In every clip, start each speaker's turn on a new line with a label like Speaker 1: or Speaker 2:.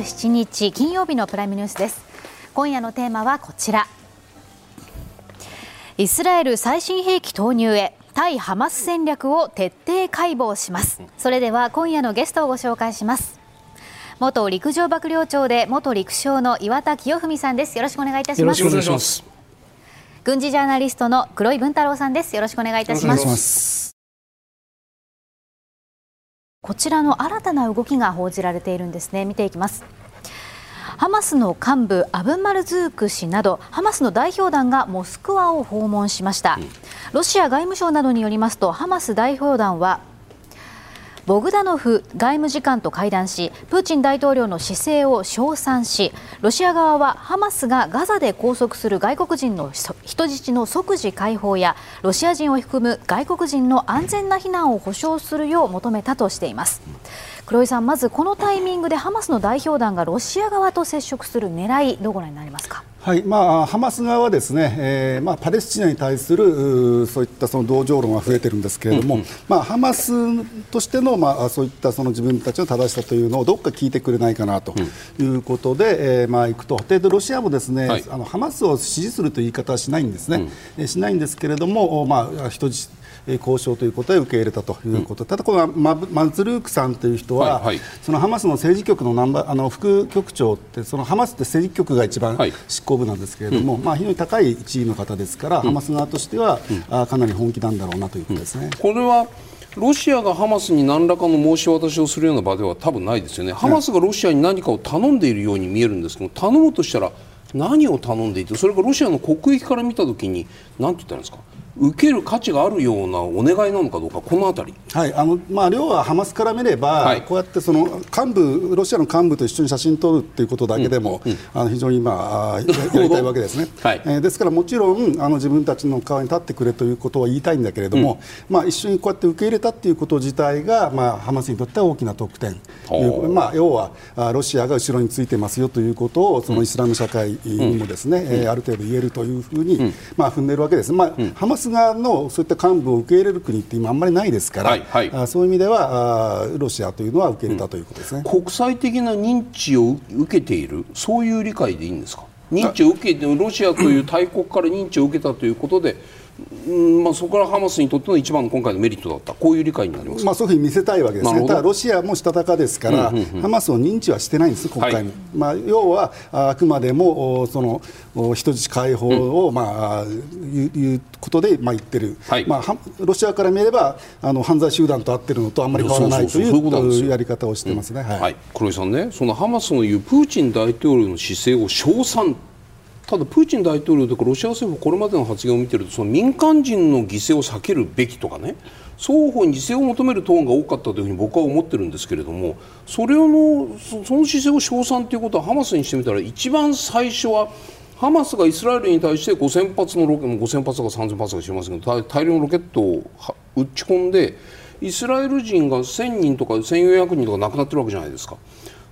Speaker 1: 10月27日金曜日のプライムニュースです。今夜のテーマはこちら。イスラエル最新兵器投入へ対ハマス戦略を徹底解剖します。それでは今夜のゲストをご紹介します。元陸上幕僚長で元陸将の岩田清文さんです。よろしくお願いいたします。
Speaker 2: よろしくお願いします。
Speaker 1: 軍事ジャーナリストの黒井文太郎さんです。よろしくお願いいたしますこちらの新たな動きが報じられているんですね。見ていきます。ハマスの幹部アブマルズーク氏などハマスの代表団がモスクワを訪問しました、ロシア外務省などによりますとハマス代表団はボグダノフ外務次官と会談しプーチン大統領の姿勢を称賛しロシア側はハマスがガザで拘束する外国人の人質の即時解放やロシア人を含む外国人の安全な避難を保障するよう求めたとしています。黒井さん、まずこのタイミングでハマスの代表団がロシア側と接触する狙いどうご覧になりますか？
Speaker 3: はいまあ、ハマス側はですね、えーまあ、パレスチナに対するそういったその同情論が増えているんですけれども、うんうん、まあ、ハマスとしての、まあ、そういったその自分たちの正しさというのをどこか聞いてくれないかなということで、うん、えー、まあ、いくと。でロシアもですね、はい、あのハマスを支持するという言い方はしないんですね、うん、しないんですけれども、まあ、人質交渉ということで受け入れたということ、うん、ただ、このママズルークさんという人は、はいはい、そのハマスの政治局のナンバあの副局長って、そのハマスって政治局が一番執行部なんですけれども、はい、まあ、非常に高い地位の方ですから、うん、ハマス側としては、うん、あかなり本気なんだろうなということですね。
Speaker 2: これはロシアがハマスに何らかの申し渡しをするような場では多分ないですよね、ハマスがロシアに何かを頼んでいるように見えるんですけど、頼むとしたら何を頼んでいて、それがロシアの国益から見たときに、何て言ったらいいんですか？受ける価値があるようなお願いなのかどうか、このあたり、
Speaker 3: はいあのまあ、要はハマスから見れば、はい、こうやってその幹部ロシアの幹部と一緒に写真撮るということだけでも、うんうん、あの非常に、まあ、やりたいわけですね、はい。えー、ですからもちろんあの自分たちの側に立ってくれということは言いたいんだけれども、うん、まあ、一緒にこうやって受け入れたということ自体が、まあ、ハマスにとっては大きな得点、まあ、要はロシアが後ろについてますよということをそのイスラム社会にもですね、うん、えー、ある程度言えるというふうに、まあ、踏んでるわけです。まあハマス側のそういった幹部を受け入れる国って今あんまりないですから、はいはい、そういう意味ではロシアというのは受け入れたということですね、
Speaker 2: 国際的な認知を受けている？そういう理解でいいんですか？認知を受けてロシアという大国から認知を受けたということでうんまあ、そこからハマスにとっての一番の今回のメリットだった。こういう理解になります、
Speaker 3: まあ、そういうふうに見せたいわけですね、ただロシアもしたたかですから、うんうんうん、ハマスを認知はしてないんです、国会に。はい、まあ、要はあくまでもその人質解放を、うん、まあ、いうことで、まあ、言ってる、はい、まあ、ロシアから見ればあの犯罪集団と会ってるのとあんまり変わらないというやり方をしてますね、
Speaker 2: はい、はい、黒井さんね、そのハマスの言うプーチン大統領の姿勢を称賛ただ、プーチン大統領とかロシア政府これまでの発言を見てるとその民間人の犠牲を避けるべきとかね双方に自制を求めるトーンが多かったというふうに僕は思ってるんですけれどもそれのその姿勢を称賛ということはハマスにしてみたら一番最初はハマスがイスラエルに対して5000発のロケ5000発か3000発か知りませんけど大量のロケットを撃ち込んでイスラエル人が1000人とか1400人とか亡くなってるわけじゃないですか。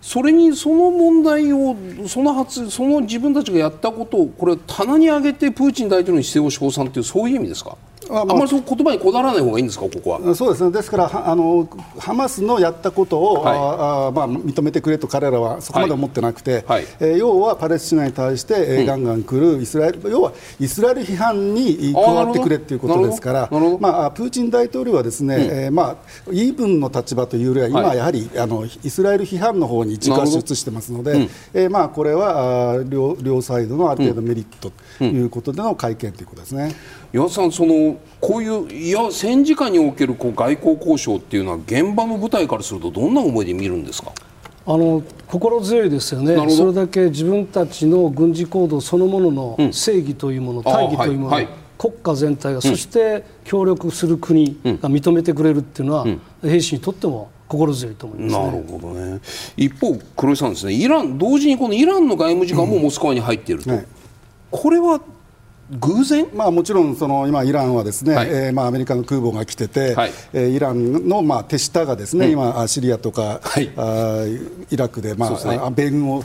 Speaker 2: それにその問題をその発その自分たちがやったことをこれ棚に上げてプーチン大統領に姿勢を称賛というそういう意味ですか？あまりその言葉にこだわらない方がいいんですか、ここは？
Speaker 3: そうですね、ですからあのハマスのやったことを、はい、あまあ、認めてくれと彼らはそこまで思ってなくて、はい、えー、要はパレスチナに対して、えー、ガンガン来るイスラエル、要はイスラエル批判に加わってくれということですから、まあ、プーチン大統領はですね、うん、えー、まあ、イーブンの立場というよりは、今、やはり、あのイスラエル批判の方に軸足移してますので、うん、えー、まあ、これはあ両両サイドのある程度メリットということでの会見ということですね。
Speaker 2: 岩田さんそのこういういや戦時下におけるこう外交交渉っていうのは現場の舞台からするとどんな思いで見るんですか？
Speaker 4: あの心強いですよね、それだけ自分たちの軍事行動そのものの正義というもの、うん、大義というもの、はい。はい、国家全体が、そして協力する国が認めてくれるっていうのは、うん、兵士にとっても心強いと思います、ね、
Speaker 2: なるほどね。一方、黒井さんですねイラン同時にこのイランの外務次官もモスクワに入っていると、うん。はい、これは偶然、
Speaker 3: まあ、もちろんその今、イランはですね、はい、えー、まあ、アメリカの空母が来てて、はい、えー、イランのまあ手下がですね、うん、今、シリアとか、はい、あイラクで、まあね、米軍を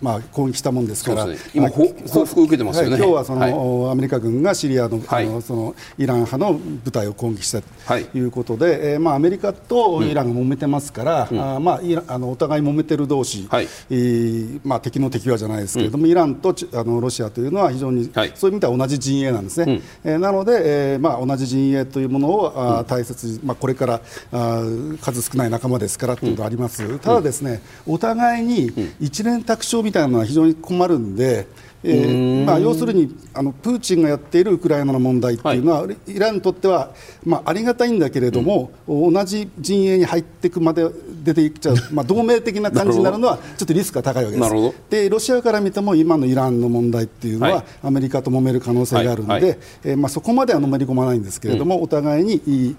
Speaker 3: まあ、攻撃したもんですから、
Speaker 2: ね、今、報復受けてますよね、
Speaker 3: はい、今日はその、はい、アメリカ軍がシリアの,、あのそのイラン派の部隊を攻撃したということで、はい、えー、まあ、アメリカとイランが揉めてますから、うん、あまあ、イラあのお互い揉めてる同士、はい。えーまあ、敵の敵はじゃないですけれども、うん、イランとあのロシアというのは非常に、はい、そういう意味では同じ陣営なんですね、うん、えー、なので、えーまあ、同じ陣営というものをあ大切に、まあ、これからあ数少ない仲間ですからということがあります、ただですね、お互いに一連卓勝みたいなのは非常に困るんで、えーまあ、要するにあのプーチンがやっているウクライナの問題っていうのは、はい、イランにとっては、まあ、ありがたいんだけれども、うん、同じ陣営に入っていくまで出ていっちゃう、まあ、同盟的な感じになるのはちょっとリスクが高いわけです。でロシアから見ても今のイランの問題っていうのは、はい、アメリカと揉める可能性があるので、はい。はい、えー、まあ、そこまではのめり込まないんですけれども、うん、お互いにい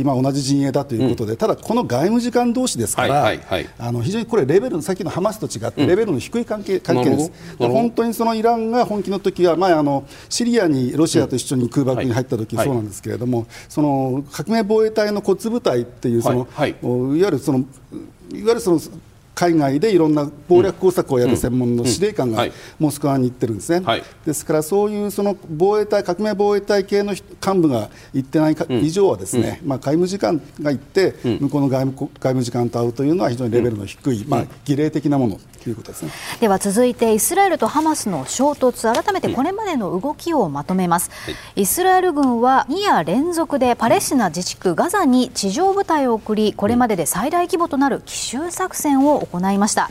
Speaker 3: い、まあ、同じ陣営だということで、うん、ただ、この外務次官同士ですから、あの非常にこれレベルのさっきのハマスと違ってレベルの低い関係,、関係です。本当にそのイランが本気の時は前あのシリアにロシアと一緒に空爆に入った時、そうなんですけれども、その革命防衛隊の骨部隊っていうその、いわゆるそのいわゆるその海外でいろんな謀略工作をやる専門の司令官がモスクワに行ってるんですね、はい、ですからそういうその防衛隊革命防衛隊系の幹部が行ってない以上はですね、まあ、外務次官が行って向こうの外務外務次官と会うというのは非常にレベルの低い、まあ、儀礼的なものということですね。
Speaker 1: では続いてイスラエルとハマスの衝突改めてこれまでの動きをまとめます、イスラエル軍は2夜連続でパレスチナ自治区ガザに地上部隊を送りこれまでで最大規模となる奇襲作戦を行いました。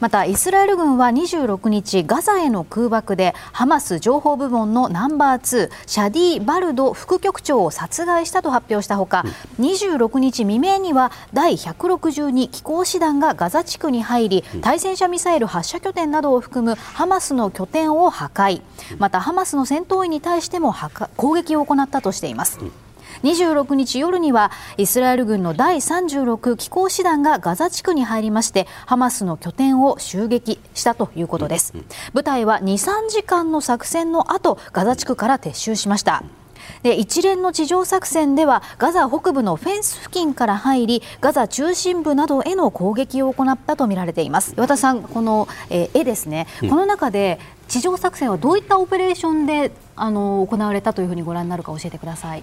Speaker 1: またイスラエル軍は26日ガザへの空爆でハマス情報部門のナンバー2シャディ・バルド副局長を殺害したと発表したほか26日未明には第162機攻師団がガザ地区に入り対戦車ミサイル発射拠点などを含むハマスの拠点を破壊またハマスの戦闘員に対しても攻撃を行ったとしています。26日夜にはイスラエル軍の第36機構師団がガザ地区に入りましてハマスの拠点を襲撃したということです。部隊は23時間の作戦の後ガザ地区から撤収しました。で一連の地上作戦ではガザ北部のフェンス付近から入りガザ中心部などへの攻撃を行ったとみられています。岩田さん、この、えー、絵ですね、うん、この中で地上作戦はどういったオペレーションであの行われたというふうにご覧になるか教えてください。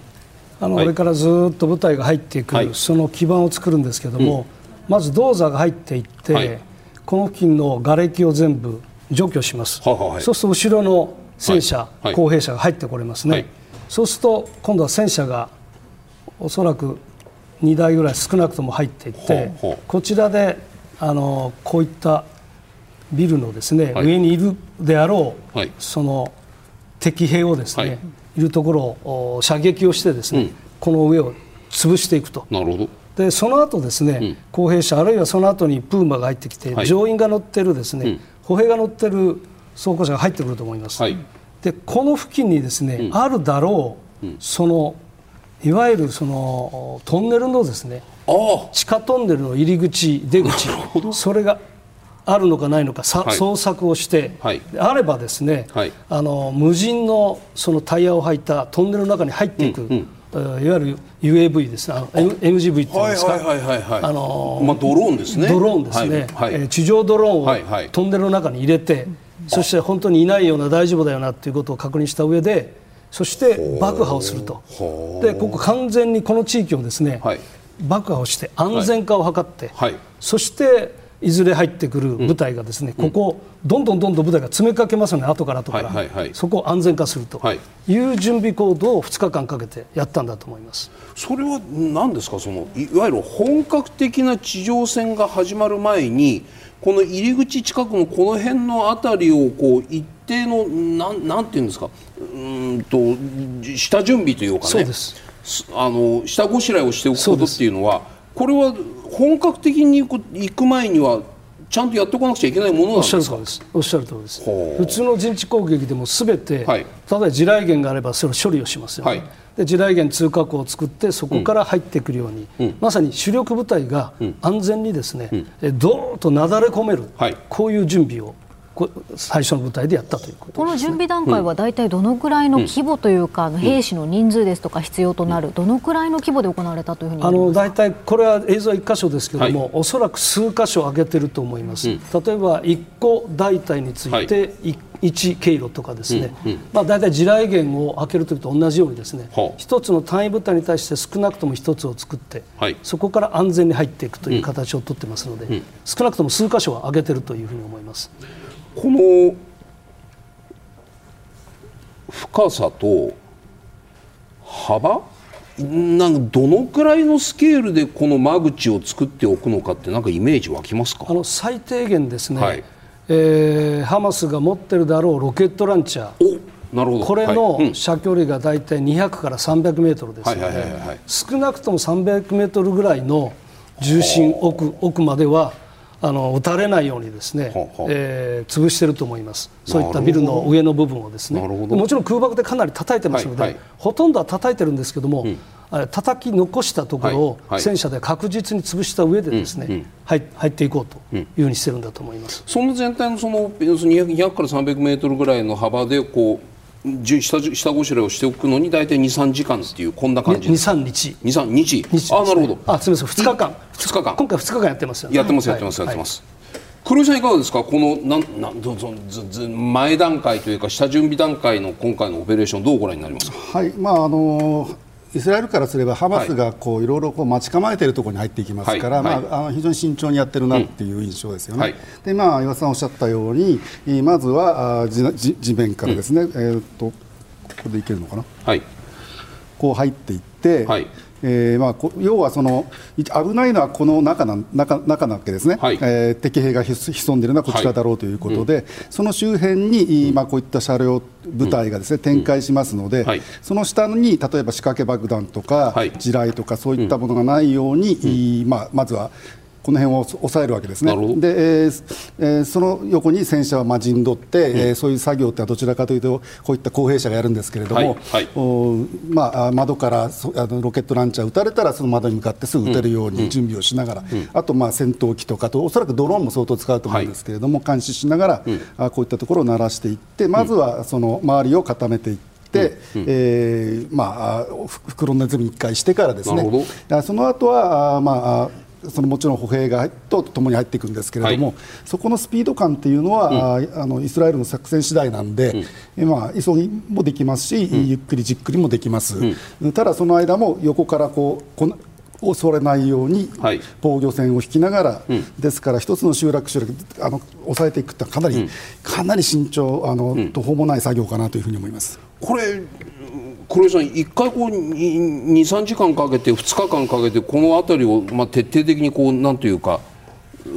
Speaker 4: あの、はい、これからずっと部隊が入っていく、はい、その基盤を作るんですけれども、うん、まず銅座が入っていって、はい、この付近の瓦礫を全部除去します、はい、そうすると後ろの戦車、公兵車が入ってこれますね、そうすると今度は戦車がおそらく2台ぐらい少なくとも入っていってこちらであのこういったビルのですね、上にいるであろう、その敵兵をですね、いるところを射撃をしてですね、うん、この上を潰していくと。
Speaker 2: なるほど。
Speaker 4: でその後ですね、うん、公兵車あるいはその後にプーマが入ってきて、はい、乗員が乗ってるですね、うん、歩兵が乗ってる装甲車が入ってくると思います。はい、でこの付近にですね、あるだろう、そのいわゆるそのトンネルのですね地下トンネルの入り口出口。それがあるのかないのか、はい、捜索をして、はい、あればですね、はい、あの無人のそのタイヤを履いたトンネルの中に入っていく、うんうん、いわゆる UAV です。ね、MGV っていうんですか、
Speaker 2: あのまあ、ドローンですね、
Speaker 4: ドローンですね、はい。はい、地上ドローンをトンネルの中に入れて、そして本当にいないような、大丈夫だよなということを確認した上で、そして爆破をすると、でここ完全にこの地域をですね、爆破をして安全化を図って、そしていずれ入ってくる部隊がですね、ここどんどんどんどん部隊が詰めかけますよね後から後から、はいはいはい、そこを安全化するとい。う準備行動を2日間かけてやったんだと思います。
Speaker 2: それは何ですか？そのいわゆる本格的な地上戦が始まる前にこの入り口近くのこの辺の辺りをこう一定のなんなんていうんですか？うんと下準備というかね。あの下ごしらえをしておくことっていうのはこれは本格的に行く前にはちゃんとやっておかなくちゃいけないものなんですか？
Speaker 4: おっしゃる通りです。普通の陣地攻撃でもすべて、はい、例えば地雷原があればそれを処理をしますよね、はい、で地雷原通過口を作ってそこから入ってくるように、うん、まさに主力部隊が安全にですね、うん、どーっとなだれ込める、はい、こういう準備を最初の部隊でやったということ
Speaker 1: この準備段階は大体どのくらいの規模というか、うん、兵士の人数ですとか必要となる、どのくらいの規模で行われたというふうにあの
Speaker 4: 大体これは映像は1箇所ですけれども、はい、おそらく数箇所上げてると思います、うん、例えば1個大隊について1、1経路とかですね、うんうん、まあ、大体地雷原を開けるときと同じようにですね、一つの単位部隊に対して少なくとも一つを作って、はい、そこから安全に入っていくという形をとってますので、少なくとも数箇所は上げてるというふうに思います。
Speaker 2: この深さと幅？なんどのくらいのスケールでこの間口を作っておくのかってなんかイメージ湧きますか？
Speaker 4: あの最低限ですね、はい、えー、ハマスが持ってるだろうロケットランチャー。なるほど。これの射距離が大体200から300メートルです。ので少なくとも300メートルぐらいの重心奥奥まではあの撃たれないようにですね、えー、潰していると思います、そういったビルの上の部分をですね、もちろん空爆でかなり叩いてますので、はいはい、ほとんどは叩いてるんですけども、うん。叩き残したところを戦車で確実に潰した上でですね、うんうん、入っていこうというふうにしてるんだと思います、
Speaker 2: その全体のその200から300メートルぐらいの幅でこう下下ごしらえをしておくのに大体23時間っていうこんな感じ。
Speaker 4: 23日。
Speaker 2: 23日。日あなるほど。
Speaker 4: あすみません。2日間。
Speaker 2: 2日間。
Speaker 4: 今回2日間やってますよ
Speaker 2: ね。やってますやってます、やってます、黒井さんいかがですか？このなんなんどぞず前段階というか下準備段階の今回のオペレーションどうご覧になりますか？
Speaker 3: はい。まああのーイスラエルからすればハマスがこういろいろこう待ち構えているところに入っていきますから、まあ、あの非常に慎重にやってるなっていう印象ですよね。はい、でまあ岩田さんおっしゃったようにまずはあ地地面からですね、うん、えー、っとここでいけるのかな、はい、こう入っていって、はいえーまあ、要はその危ないのはこの中な中中なわけですね、はい、えー、敵兵が潜んでいるのはこちらだろうということで、はいうん、その周辺に、うん、まあ、こういった車両、部隊がですね、展開しますので、はい、その下に例えば仕掛け爆弾とか、地雷とか、そういったものがないように、まあ、まずはこの辺を抑えるわけですね、でえーえー、その横に戦車はまあ陣取って、うん、えー、そういう作業ってどちらかというと、こういった公兵者がやるんですけれども、はいはい、おまあ、窓からそあのロケットランチャー撃たれたら、その窓に向かってすぐ撃てるように準備をしながら、うん、あとまあ戦闘機とかと、おそらくドローンも相当使うと思うんですけれども、はい、監視しながら、うん、あこういったところを鳴らしていって、まずはその周りを固めていって。うん、えー、まあ、袋ネズミ1回してからですね、その後はまあそのもちろん歩兵がとともに入っていくんですけれども、はい、そこのスピード感っていうのは、うん、あのイスラエルの作戦次第なんで、うん、まあ、急ぎもできますし、うん、ゆっくりじっくりもできます、ただその間も横からこうこの恐れないように防御線を引きながら、はい、ですから一つの集落集落あの抑えていくってかなり、かなり慎重あの、途方もない作業かなというふうに思います。
Speaker 2: これ黒井さん、1回こう2、3時間かけて、2日間かけて、この辺りを、まあ、徹底的にこうなんというか、う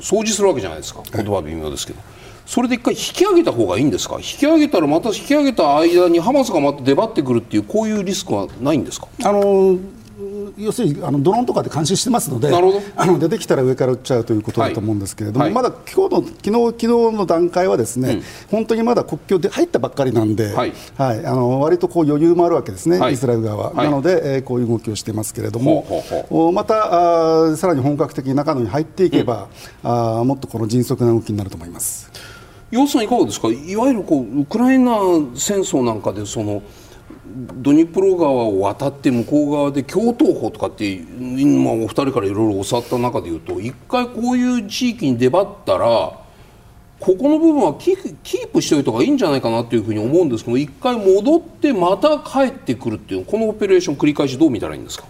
Speaker 2: 掃除するわけじゃないですか、言葉は微妙ですけど。それで一回引き上げた方がいいんですか、引き上げたらまた引き上げた間にハマスがまた出張ってくるっていう、こういうリスクはないんですか？
Speaker 3: あのー要するにあのドローンとかで監視してますのであの出てきたら上から撃っちゃうということだと思うんですけれども、はい、まだ今日の昨日昨日の段階はですね、うん、本当にまだ国境で入ったばっかりなんで、はい、はい、あの割とこう余裕もあるわけですね、はい、イスラエル側は、なので、えー、こういう動きをしてますけれども、ほうまたあさらに本格的に中野に入っていけば、うん、あもっとこの迅速な動きになると思います。
Speaker 2: 楊さんいかがですか？いわゆるこうウクライナ戦争なんかでそのドニプロ川を渡って向こう側で共闘法とかって今お二人からいろいろ教わった中でいうと一回こういう地域に出張ったらここの部分はキープしておいた方がいいんじゃないかなというふうに思うんですけど一回戻ってまた帰ってくるっていうこのオペレーション繰り返しどう見たらいいんですか？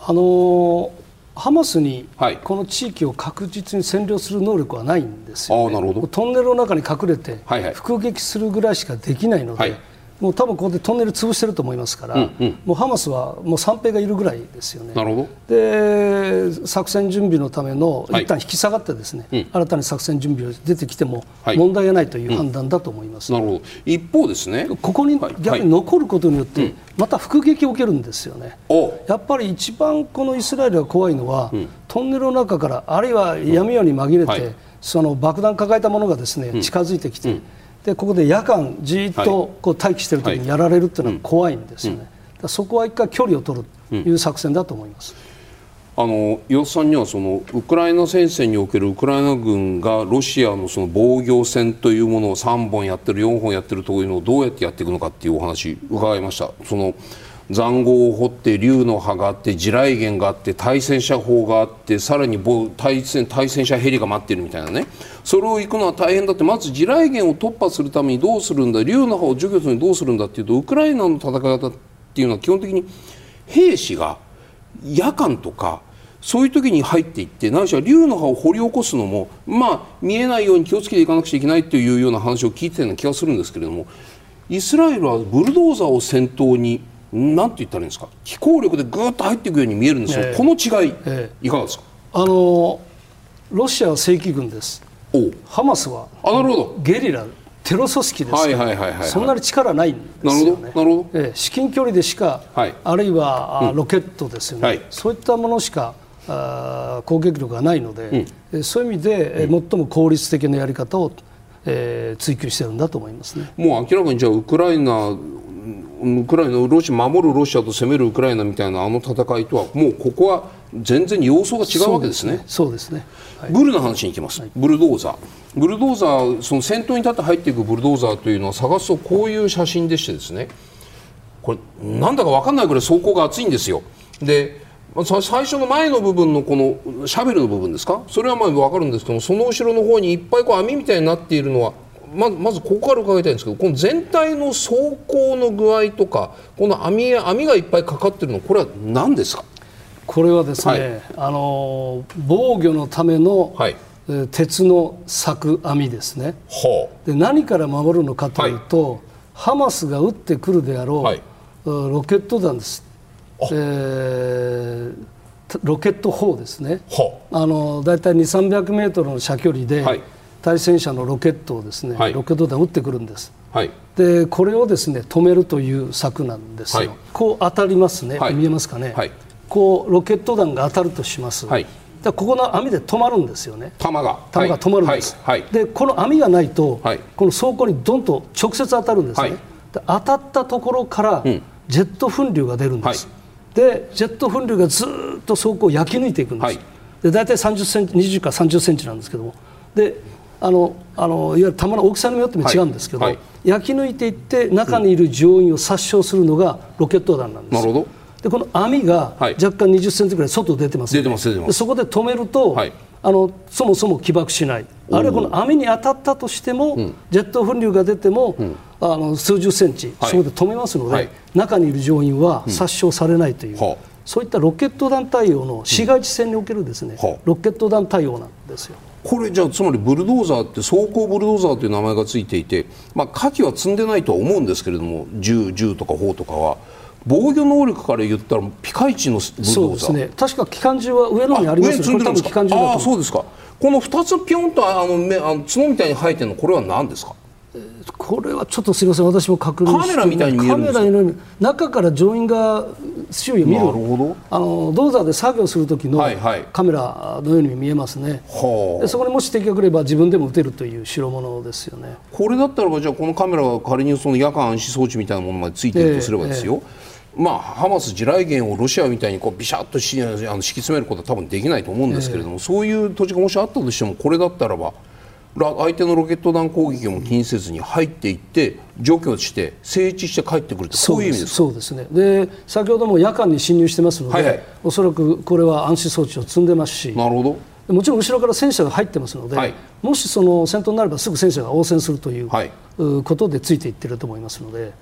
Speaker 4: あのハマスにこの地域を確実に占領する能力はないんですよ、ね、あなるほど。トンネルの中に隠れて伏撃するぐらいしかできないので、はいもう多分ここでトンネル潰してると思いますから、うんうん、もうハマスはもう三兵がいるぐらいですよね。なるほど。で作戦準備のための一旦引き下がってですね、はい、新たに作戦準備を出てきても問題がないという判断だと思います。
Speaker 2: はいうん、なるほど。一方ですね。
Speaker 4: ここに逆に残ることによってまた伏撃を受けるんですよね。やっぱり一番このイスラエルが怖いのは、うん、トンネルの中からあるいは闇夜に紛れて、はい、その爆弾抱えたものがですね近づいてきて。でここで夜間じっとこう待機している時にやられるっていうのは怖いんですよね、そこは一回距離を取るという作戦だと思います。
Speaker 2: ああの岩田さんにはそのウクライナ戦線におけるウクライナ軍がロシアのその防御戦というものを3本やってる4本やってるというのをどうやってやっていくのかっていうお話伺いました。その塹壕を掘って竜の歯があって地雷原があって対戦車砲があってさらに対戦対戦車ヘリが待ってるみたいなね。それを行くのは大変だって。まず地雷原を突破するためにどうするんだ？竜の歯を除去するにどうするんだっていうとウクライナの戦い方っていうのは基本的に兵士が夜間とかそういう時に入っていって何しろ竜の歯を掘り起こすのもまあ見えないように気をつけていかなくちゃいけないというような話を聞いてたような気がするんですけれどもイスラエルはブルドーザーを先頭に何て言ったらいいんですか？機構力でぐっと入っていくように見えるんですよ、えー、この違い、えー、いかがですか？
Speaker 4: あのロシアは正規軍です。ハマスは
Speaker 2: あなるほど。
Speaker 4: ゲリラテロ組織です。
Speaker 2: はいはいはいはい、
Speaker 4: そんなに力ないんですよね。
Speaker 2: なるほど。
Speaker 4: え至近距離でしか、はい、あるいは、うん、ロケットですよね、はい、そういったものしかあ攻撃力がないので、うん、そういう意味で、うん、最も効率的なやり方を、えー、追求してるんだと思いますね。
Speaker 2: もう明らかにじゃあウクライナウクライナロシア守るロシアと攻めるウクライナみたいなあの戦いとはもうここは全然様相が違うわけですね。
Speaker 4: そうですね。
Speaker 2: はい、ブルの話に行きます。はい、ブルドーザー。ブルドーザーその先頭に立って入っていくブルドーザーというのは探すとこういう写真でしてですね。これなんだか分かんないぐらい走行が厚いんですよ。で。最初の前の部分のこのシャベルの部分ですか？それはまあ分かるんですけどもその後ろの方にいっぱいこう網みたいになっているのはまずまずここから伺いたいんですけどこの全体の走行の具合とかこの網網がいっぱいかかってるのこれは何ですか？
Speaker 4: これはですね、はい、あの防御のための、はい、鉄の柵網ですね、はあ、で何から守るのかというと、はい、ハマスが撃ってくるであろう、はい、ロケット弾です、えー、ロケット砲ですね、はあ、あのだいたい2 3 0 0メートルの射距離で、対戦車のロケットをですね、ロケット弾を撃ってくるんです。でこれをですね止めるという策なんですよ、こう当たりますね、見えますかね、こうロケット弾が当たるとします、はい、ここの網で止まるんですよね。
Speaker 2: 弾が。
Speaker 4: 弾が止まるんです、はい。はい、でこの網がないと、この装甲にどんと直接当たるんですね、当たったところからジェット噴流が出るんです、でジェット噴流がずっと装甲を焼き抜いていくんです、で大体30センチ20から30センチなんですけども。であのあのいわゆる弾の大きさによっても違うんですけど、焼き抜いていって中にいる乗員を殺傷するのがロケット弾なんです、なるほど。でこの網が若干20センチぐらい外出てます、
Speaker 2: 出てます出てます。
Speaker 4: そこで止めると、はい、あのそもそも起爆しない。あるいはこの網に当たったとしても、うん、ジェット噴流が出ても、うん、あの数十センチ、はい、そこで止めますので、はい、中にいる乗員は殺傷されないという、うん、そういったロケット弾対応の市街地戦におけるですね、ロケット弾対応なんですよ。
Speaker 2: これじゃあつまりブルドーザーって走行ブルドーザーという名前がついていて、まあ、火器は積んでないとは思うんですけれども銃銃とか砲とかは。防御能力から言ったらピカイチの
Speaker 4: そうですね。確か機関銃は上の方にあります
Speaker 2: けど機関銃あそうですか。この2つピョンとあの目あの角みたいに生えてるのこれは何ですか？
Speaker 4: これはちょっとすみません。私も確認
Speaker 2: カメラみたいに
Speaker 4: カメラの中から乗員が周囲を見る。なるほど。あの銅座で作業する時のカメラのように見えますね、はいはい、でそこにもし敵が来れば自分でも撃てるという代物ですよね。
Speaker 2: これだったらばじゃあこのカメラが仮にその夜間暗視装置みたいなものまでついてるとすればですよ、えーえ。ーまあ、ハマス地雷原をロシアみたいにこうビシャッとしあの敷き詰めることは多分できないと思うんですけれども、えー、そういう土地がもしあったとしてもこれだったらば相手のロケット弾攻撃も気にせずに入っていって除去して整地して帰ってくるとそういう意味です
Speaker 4: そうですね。で先ほども夜間に侵入してますので、はいはい、おそらくこれは暗視装置を積んでますし
Speaker 2: なるほ
Speaker 4: ど。もちろん後ろから戦車が入ってますので、はい、もしその戦闘になればすぐ戦車が応戦するという、はい、ことでついていってると思いますので。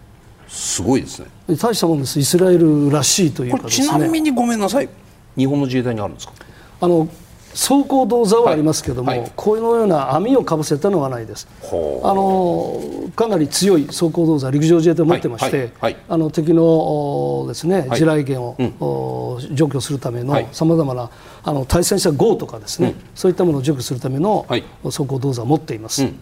Speaker 2: すごいですね。
Speaker 4: 大したもんです。イスラエルらしいというか、
Speaker 2: ね、ちなみにごめんなさい。日本の自衛隊にあるんですか？
Speaker 4: あの走行動座はありますけども、はい。はい、このような網をかぶせたのはないです。あのかなり強い走行動座陸上自衛隊を持ってまして、はい、あの敵のですね地雷原を、うん、除去するためのさまざまなあの対戦車 GO とかですね、うん、そういったものを除去するための走行動座を持っています。うん、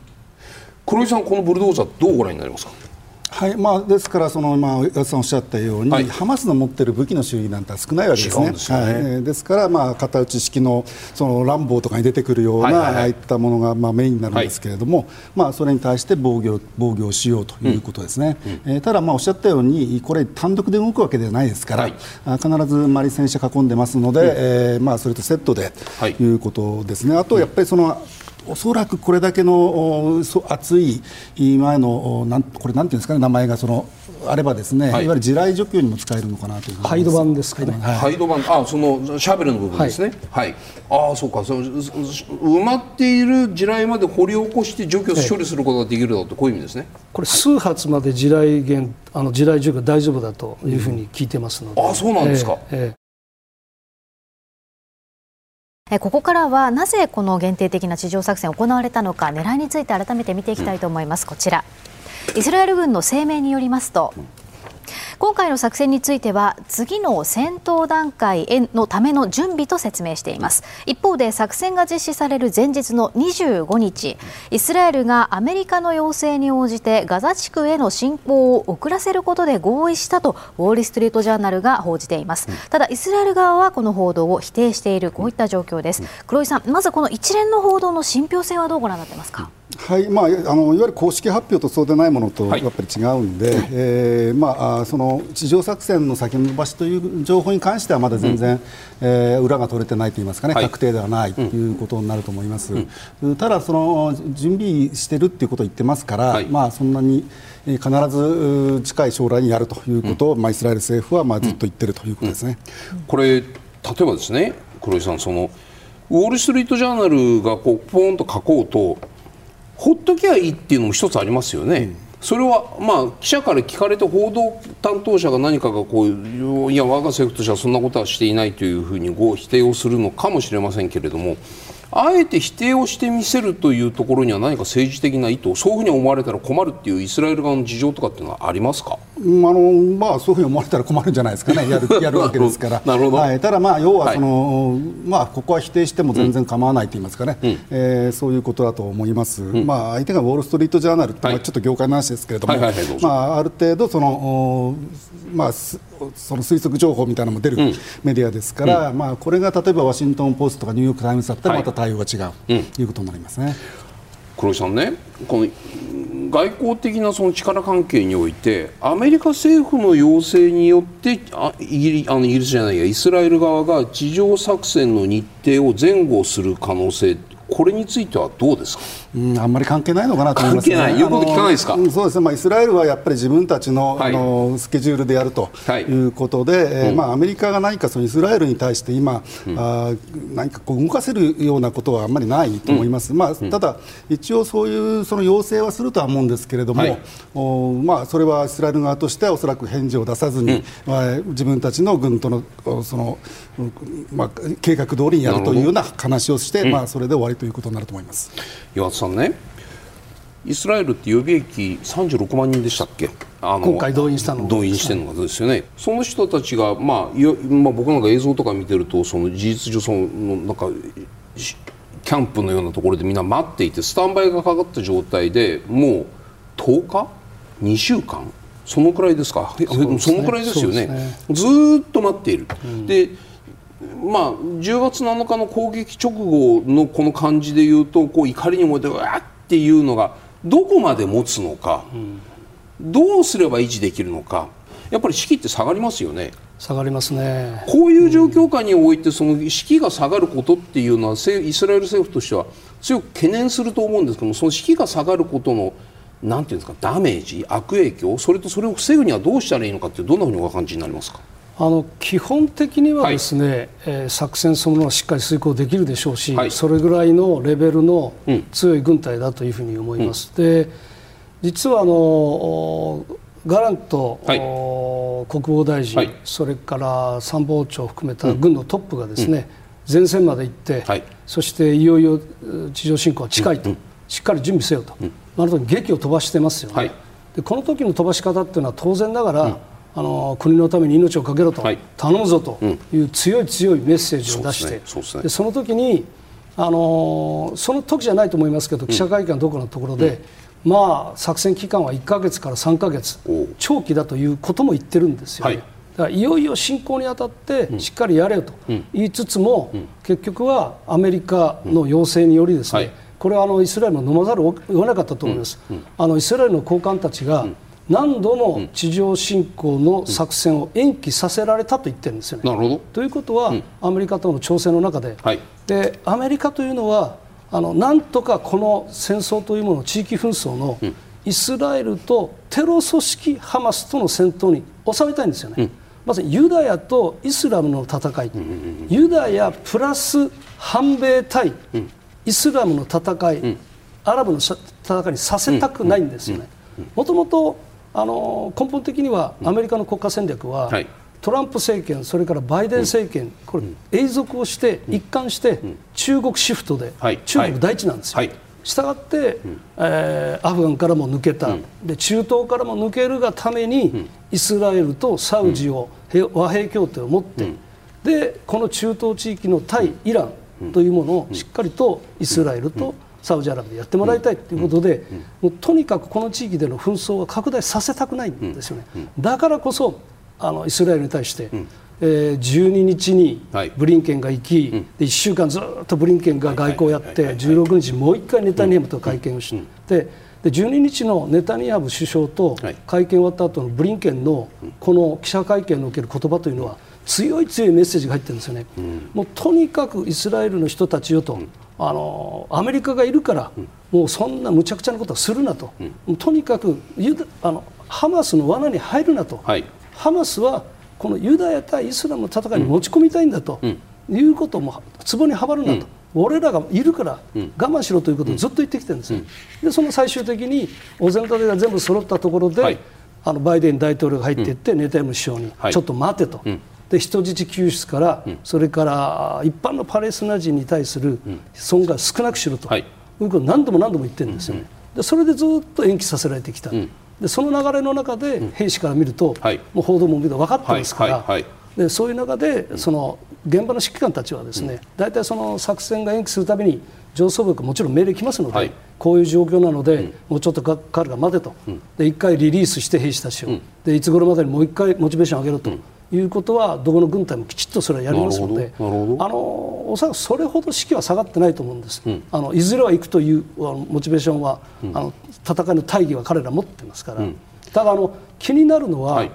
Speaker 2: 黒井さんこのブルドーザーどうご覧になりますか？
Speaker 3: はいまあ、ですから、その今、岩田さんおっしゃったように、はい、ハマスの持っている武器の種類なんて少ないわけですね。ですね。はい、ですから、まあ、片打ち式のその乱暴とかに出てくるような、ああいったものが、まあ、メインになるんですけれども、はい、まあ、それに対して防御防御しようということですね。うん、えー、ただ、まあ、おっしゃったように、これ、単独で動くわけではないですから、必ずマリ戦車囲んでますので、うん、えー、まあ、それとセットでということですね。あとやっぱりそのおそらくこれだけの熱い前のなんこれなんていうんですかね名前がそのあればですね、はい、いわゆる地雷除去にも使えるのかなという
Speaker 4: ハイド版ですかね、
Speaker 2: はい、ハイド版。あそのシャベルの部分ですね。はい、ああそうか。その埋まっている地雷まで掘り起こして除去処理することができるだろうとこういう意味ですね。
Speaker 4: これ数発まで地雷源あの地雷除去大丈夫だというふうに聞いてますので、
Speaker 2: うん、あそうなんですか、えーえー
Speaker 1: ここからはなぜこの限定的な地上作戦行われたのか狙いについて改めて見ていきたいと思います、こちら。イスラエル軍の声明によりますと今回の作戦については次の戦闘段階へのための準備と説明しています。一方で作戦が実施される前日の25日イスラエルがアメリカの要請に応じてガザ地区への侵攻を遅らせることで合意したとウォール・ストリート・ジャーナルが報じています。ただイスラエル側はこの報道を否定している。こういった状況です。黒井さんまずこの一連の報道の信憑性はどうご覧になってますか？
Speaker 3: はいまあ、あのいわゆる公式発表とそうでないものとやっぱり違うんで、はい、えー、まあ、その地上作戦の先延ばしという情報に関してはまだ全然、うん、えー、裏が取れてないといいますかね、はい、確定ではないということになると思います、うん、ただ、その準備しているということを言ってますから、はい、まあ、そんなに必ず近い将来にやるということを、うん、まあ、イスラエル政府はまあずっと言っているということですね、
Speaker 2: これ、例えばですね黒井さんそのウォール・ストリート・ジャーナルがこうポーンと書こうとほっときゃいいっていうのも一つありますよね。うんそれはまあ記者から聞かれて報道担当者が何かがこういや我が政府としてはそんなことはしていないというふうにご否定をするのかもしれませんけれどもあえて否定をしてみせるというところには何か政治的な意図そういうふうに思われたら困るっていうイスラエル側の事情とかっていうのはありますか、
Speaker 3: あのまあ、そういうふうに思われたら困るんじゃないですかね。やるやるわけですから。
Speaker 2: なるほど、
Speaker 3: はい、ただ、まあ、要はその、はい、まあ、ここは否定しても全然構わないと言いますかね、うん、えー、そういうことだと思います、うん、まあ、相手がウォール・ストリート・ジャーナルって、はい、ちょっと業界の話ですけれども、まあ、ある程度その、まあ、その推測情報みたいなのも出るメディアですから、うん、まあ、これが例えばワシントン・ポストとかニューヨーク・タイムズだったらまた対応が違う、ということになりますね。
Speaker 2: 黒井さんねこの外交的なその力関係においてアメリカ政府の要請によってあイギリあのイギリスじゃないやイスラエル側が地上作戦の日程を前後する可能性これについてはどうですか、
Speaker 3: うん、あんまり関係ないのかなと思います、
Speaker 2: ね、関係ない、言うこと聞かないですか、
Speaker 3: そうですね、まあ、イスラエルはやっぱり自分たちのはい、あのスケジュールでやるとい。うことで、はい、えー、まあ、アメリカが何かそのイスラエルに対して今、うん、あ何かこう動かせるようなことはあんまりないと思います、うん、まあ、ただ、一応そういうその要請はするとは思うんですけれども、はい、おまあ、それはイスラエル側としてはおそらく返事を出さずに、まあ、自分たちの軍とのその、まあ、計画通りにやるというような話をして、まあ、それで終わりということになると思います
Speaker 2: さんね。イスラエルって予備役36万人でしたっけ？
Speaker 4: あの今回動員したの。
Speaker 2: 動員してるのがですよね、その人たちが、まあ、まあ僕なんか映像とか見てるとその事実上そのなんかキャンプのようなところでみんな待っていてスタンバイがかかった状態でもう10日？2週間？そのくらいですか？そ、ね,、のくらいですよね、ね、ずっと待っている、うん、でまあ、10月7日の攻撃直後のこの感じでいうとこう怒りに燃えてわーっていうのがどこまで持つのか、うん、どうすれば維持できるのかやっぱり士気って下がりますよね。
Speaker 4: 下がりますね。
Speaker 2: こういう状況下においてその士気が下がることっていうのはイスラエル政府としては強く懸念すると思うんですけどもその士気が下がることのなんていうんですかダメージ悪影響それとそれを防ぐにはどうしたらいいのかってどんなふうにお感じになりますか？
Speaker 4: あの基本的にはですね、はい、えー、作戦そのものはしっかり遂行できるでしょうし、はい、それぐらいのレベルの強い軍隊だというふうに思います。うん、で実はあのガラント、はい、国防大臣、はい、それから参謀長を含めた軍のトップがですね、うん、前線まで行って、はい、そしていよいよ地上侵攻は近いと、うん、しっかり準備せよと、うん、なると劇を飛ばしてますよね、でこの時の飛ばし方っていうのは当然ながら、あの国のために命を懸けろと、はい、頼むぞという強い強いメッセージを出して、そで、ね、その時にあのその時じゃないと思いますけど記者会見どころのところで、まあ、作戦期間は1か月から3か月長期だということも言ってるんですよ。ね。はい。だからいよいよ侵攻にあたってしっかりやれよと言いつつも、結局はアメリカの要請によりですね、これはあのイスラエルも飲まざるを得なかったと思います、あのイスラエルの高官たちが何度も地上侵攻の作戦を延期させられたと言ってるんですよね。
Speaker 2: なるほど。
Speaker 4: ということは、アメリカとの調整の中で,、でアメリカというのはあのなんとかこの戦争というもの地域紛争のイスラエルとテロ組織ハマスとの戦闘に収めたいんですよね。まさにユダヤとイスラムの戦い、ユダヤプラス反米対イスラムの戦い、アラブの戦いにさせたくないんですよね。もともとあの根本的にはアメリカの国家戦略は、はい、トランプ政権、それからバイデン政権、これ、永続をして、一貫して中国シフトで、中国第一なんですよ。したがって、えー、アフガンからも抜けた、で中東からも抜けるがために、イスラエルとサウジを、和平協定を持って、でこの中東地域の対イランというものをしっかりとイスラエルとサウジアラビアでやってもらいたいということで、もうとにかくこの地域での紛争を拡大させたくないんですよね。だからこそあのイスラエルに対して、えー、12日にブリンケンが行き、はい、で1週間ずっとブリンケンが外交をやって、16日もう1回ネタニヤフと会見をして、で12日のネタニヤフ首相と会見終わった後のブリンケンのこの記者会見における言葉というのは強い強いメッセージが入ってるんですよね。もうとにかくイスラエルの人たちよと、あのアメリカがいるから、もうそんなむちゃくちゃなことはするなと、とにかくユダあのハマスの罠に入るなと、はい、ハマスはこのユダヤ対イスラムの戦いに持ち込みたいんだと、いうことも壺にはまるなと。俺らがいるから我慢しろということをずっと言ってきてるんですよ、でその最終的にお膳立てが全部揃ったところで、はい、あのバイデン大統領が入っていって、ネタニヤフ首相に、ちょっと待てと、で人質救出から、それから一般のパレスチナ人に対する損害を少なくしろと、い、うことを何度も何度も言ってるんですよね。でそれでずっと延期させられてきた、でその流れの中で兵士から見ると、もう報道も分かってますから、でそういう中でその現場の指揮官たちはですね、大体その作戦が延期するたびに上層部からもちろん命令来ますので、こういう状況なので、もうちょっとかかるが待てと、で1回リリースして兵士たちを、でいつ頃までにもう1回モチベーション上げろと。いうことはどこの軍隊もきちっとそれはやりますのであのおそらくそれほど士気は下がってないと思うんです、うん、あのいずれは行くというモチベーションは、うん、あの戦いの大義は彼ら持ってますから、うん、ただあの気になるのは、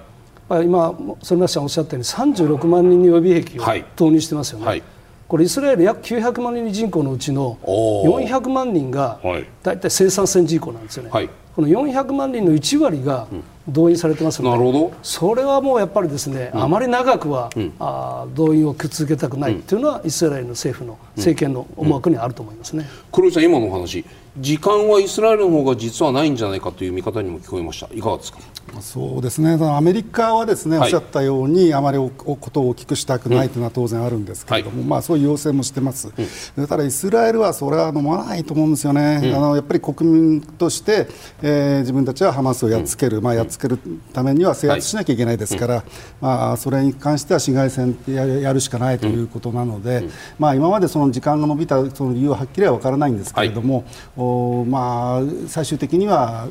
Speaker 4: はい、今反町さんおっしゃったように36万人に予備役を投入してますよね。はい。これイスラエル約900万人人口のうちの400万人が大体生産性人口なんですよね、はい、この400万人の1割が動員されてますので、なるほど。それはもうやっぱりですね、うん、あまり長くは、うん、あ動員を続けたくないというのは、イスラエルの政府の政権の思惑にあると思いますね、
Speaker 2: 黒井さん、今のお話、時間はイスラエルの方が実はないんじゃないかという見方にも聞こえました、いかがですか？
Speaker 3: そうですね。アメリカはですね、はい、おっしゃったようにあまりおことを大きくしたくないというのは当然あるんですけれども、うん、まあ、そういう要請もしてます、うん、ただイスラエルはそれは飲まないと思うんですよね、うん、あのやっぱり国民として、えー、自分たちはハマスをやっつける、まあ、やっつけるためには制圧しなきゃいけないですから、はい、まあ、それに関しては市街戦ややるしかないということなので、まあ、今までその時間が延びたその理由ははっきりは分からないんですけれども、はい、おまあ、最終的には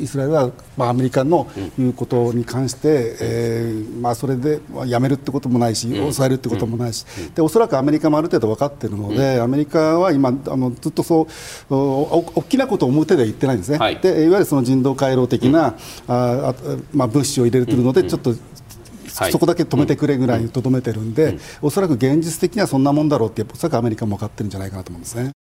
Speaker 3: イスラエルは、まあ、アメリカの言うことに関して、うん、えー、まあ、それでやめるってこともないし、抑えるってこともないし、でおそらくアメリカもある程度分かっているので、アメリカは今あのずっとそう大きなことを表では言ってないんですね、はい、でいわゆるその人道回廊的な、うん、あまあ、物資を入れているので、ちょっとそこだけ止めてくれぐらいにとどめてるんで、おそらく現実的にはそんなもんだろうって、おそらくアメリカも分かってるんじゃないかなと思うんですね。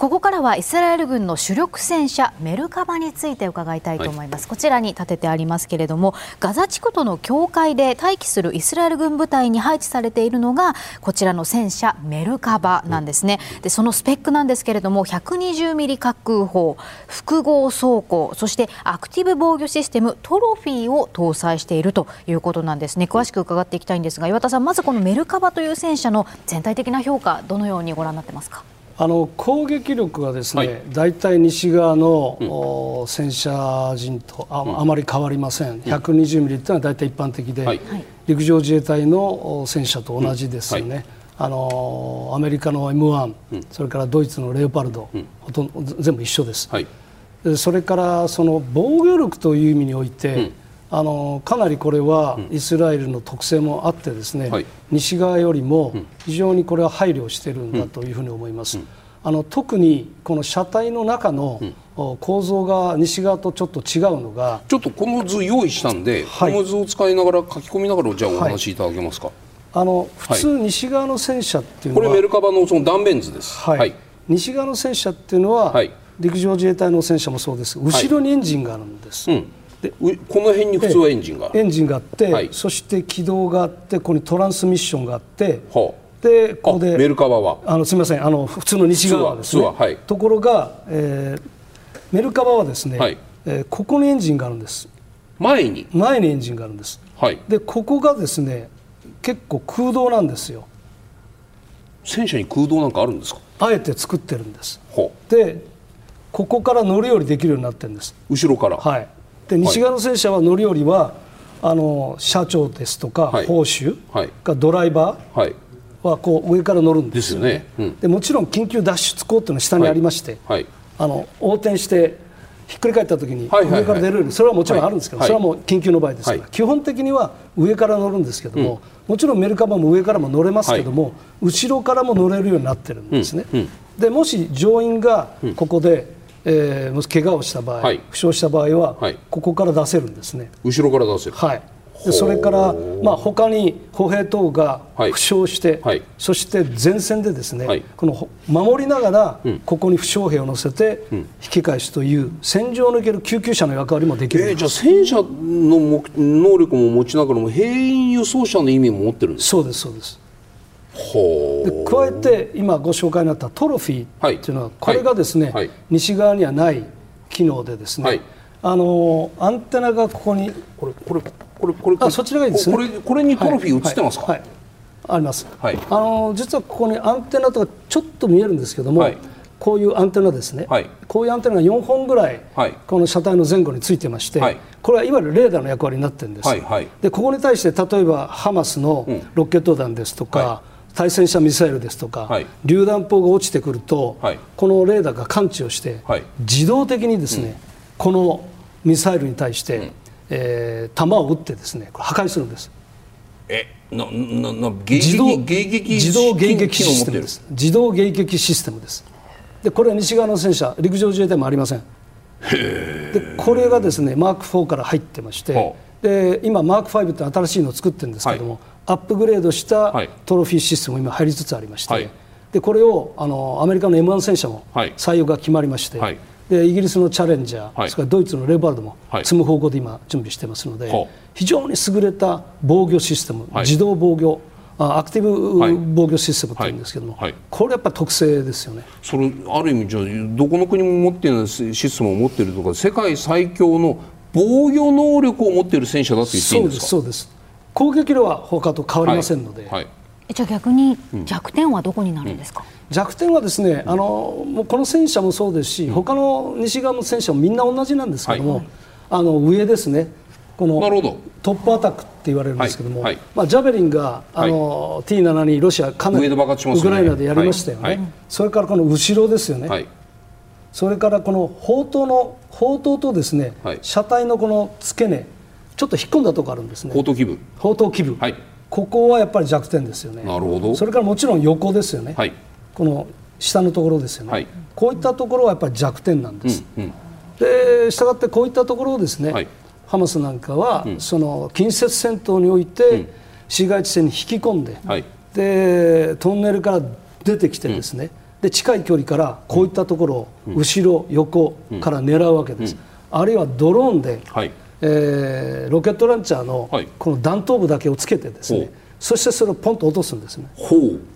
Speaker 1: ここからはイスラエル軍の主力戦車メルカバについて伺いたいと思います、はい、こちらに立ててありますけれどもガザ地区との境界で待機するイスラエル軍部隊に配置されているのがこちらの戦車メルカバなんですね、でそのスペックなんですけれども120ミリ滑空砲複合装甲そしてアクティブ防御システムトロフィーを搭載しているということなんですね。詳しく伺っていきたいんですが岩田さんまずこのメルカバという戦車の全体的な評価どのようにご覧になってますか？
Speaker 4: あの攻撃力はですね、はい、大体西側の、うん、戦車陣とあ,、あまり変わりません、120ミリというのは大体一般的で、はい、陸上自衛隊の戦車と同じですよね。はい。あのアメリカの M1、うん、それからドイツのレオパルド、うん、ほとんど全部一緒です、はい、それからその防御力という意味において、うん、あのかなりこれはイスラエルの特性もあってですね、はい、西側よりも非常にこれは配慮しているんだというふうに思います。あの特にこの車体の中の構造が西側とちょっと違うのが
Speaker 2: ちょっとこの図用意したんで、はい、この図を使いながら書き込みながらじゃあお話しいただけますか？はい。
Speaker 4: あの普通、西側の戦車っていうの
Speaker 2: は、これメルカバのその断面図です、
Speaker 4: はい、はい、西側の戦車っていうのは、はい、陸上自衛隊の戦車もそうです。後ろにエンジンがあるんです、
Speaker 2: でこの辺に普通はエンジンが？
Speaker 4: エンジンがあって、そして軌道があってここにトランスミッションがあって、はあ、でここで
Speaker 2: メルカバは？
Speaker 4: あのすみませんあの普通の西側ですね、はい、ところが、えー、メルカバはですね、はい。えー、ここにエンジンがあるんです。
Speaker 2: 前に？
Speaker 4: 前にエンジンがあるんです、はい、でここがですね結構空洞なんですよ。
Speaker 2: 戦車に空洞なんかあるんですか？
Speaker 4: あえて作ってるんです。でここから乗り降りできるようになってるんです。
Speaker 2: 後ろから？
Speaker 4: はいで西側の戦車は乗り降りはあの社長ですとか、はい、砲手がドライバーはこう上から乗るんですよね、ね。うん、でもちろん緊急脱出口っていうのは下にありまして、はい。はい、あの横転してひっくり返った時に上から出る。ようにそれはもちろんあるんですけど、それはもう緊急の場合ですから、基本的には上から乗るんですけども、もちろんメルカバも上からも乗れますけども、後ろからも乗れるようになってるんですね。でもし乗員がここで、えー、怪我をした場合、負傷した場合は、ここから出せるんですね。
Speaker 2: 後ろから出せる。
Speaker 4: はい。でそれから、まあ、他に歩兵等が負傷して、はい、そして前線でですね、はい、この守りながら、ここに負傷兵を乗せて引き返すという戦場における救急車の役割もできる、
Speaker 2: えー、じゃあ戦車の能力も持ちながらも兵員輸送車の意味も持ってるんです
Speaker 4: そうですそうです。で加えて今ご紹介になったトロフィーっていうのは、これがですね、はい、西側にはない機能でですね、あのアンテナがここに
Speaker 2: これこれこれこれ
Speaker 4: あそちらがいいです、
Speaker 2: ね、これこれにトロフィー映ってますか、はい。はい、
Speaker 4: あります、はい、あの実はここにアンテナとかちょっと見えるんですけども、こういうアンテナですね、こういうアンテナが4本ぐらい、この車体の前後についてまして、これはいわゆるレーダーの役割になってるんです、でここに対して例えばハマスのロケット弾ですとか、対戦車ミサイルですとか、はい、榴弾砲が落ちてくると、はい、このレーダーが感知をして、はい、自動的にですね、うん、このミサイルに対して、うん、えー、弾を撃ってですね破壊するんです。
Speaker 2: えななな自動迎撃
Speaker 4: 自動迎撃システムです。自動迎撃システムです。でこれは西側の戦車陸上自衛隊もありません。でこれがですねマーク4から入ってましてで今マーク5って新しいのを作ってるんですけども、はい、アップグレードしたトロフィーシステムも今入りつつありまして、はい、でこれをあのアメリカの M1 戦車も採用が決まりまして、はい。でイギリスのチャレンジャー、はい、それからドイツのレバルドも積む方向で今準備してますので、はい、非常に優れた防御システム、はい、自動防御アクティブ防御システムというんですけども、これやっぱ特性ですよね。
Speaker 2: それある意味じゃどこの国も持っているシステムを持っているとか世界最強の防御能力を持っている戦車だと言っていいんですか？
Speaker 4: そうです攻撃量は他と変わりませんので、
Speaker 1: じゃあ逆に弱点はどこになるんですか、うん。
Speaker 4: 弱点はですね、あのもうこの戦車もそうですし、うん、他の西側の戦車もみんな同じなんですけども、はい、あの上ですね、このトップアタックって言われるんですけども、はい。はい、まあ、ジャベリンがあの、はい、T72 ロシアかなりウクライナでやりましたよね、それからこの後ろですよね、それからこの砲塔の砲塔とですね、車体のこの付け根ちょっと引っ込んだところあるんですね。
Speaker 2: 砲塔基部
Speaker 4: 砲塔基部、ここはやっぱり弱点ですよね。
Speaker 2: なるほど。
Speaker 4: それからもちろん横ですよね、この下のところですよね、はい、こういったところはやっぱり弱点なんです。うんうん、でしたがってこういったところをですね、はい、ハマスなんかは、うん、その近接戦闘において、市街地戦に引き込んではい、でトンネルから出てきてですね、で近い距離からこういったところを後ろ、横から狙うわけです。あるいはドローンで、はい、えー、ロケットランチャーのこの弾頭部だけをつけてですね、そしてそれをポンと落とすんですね。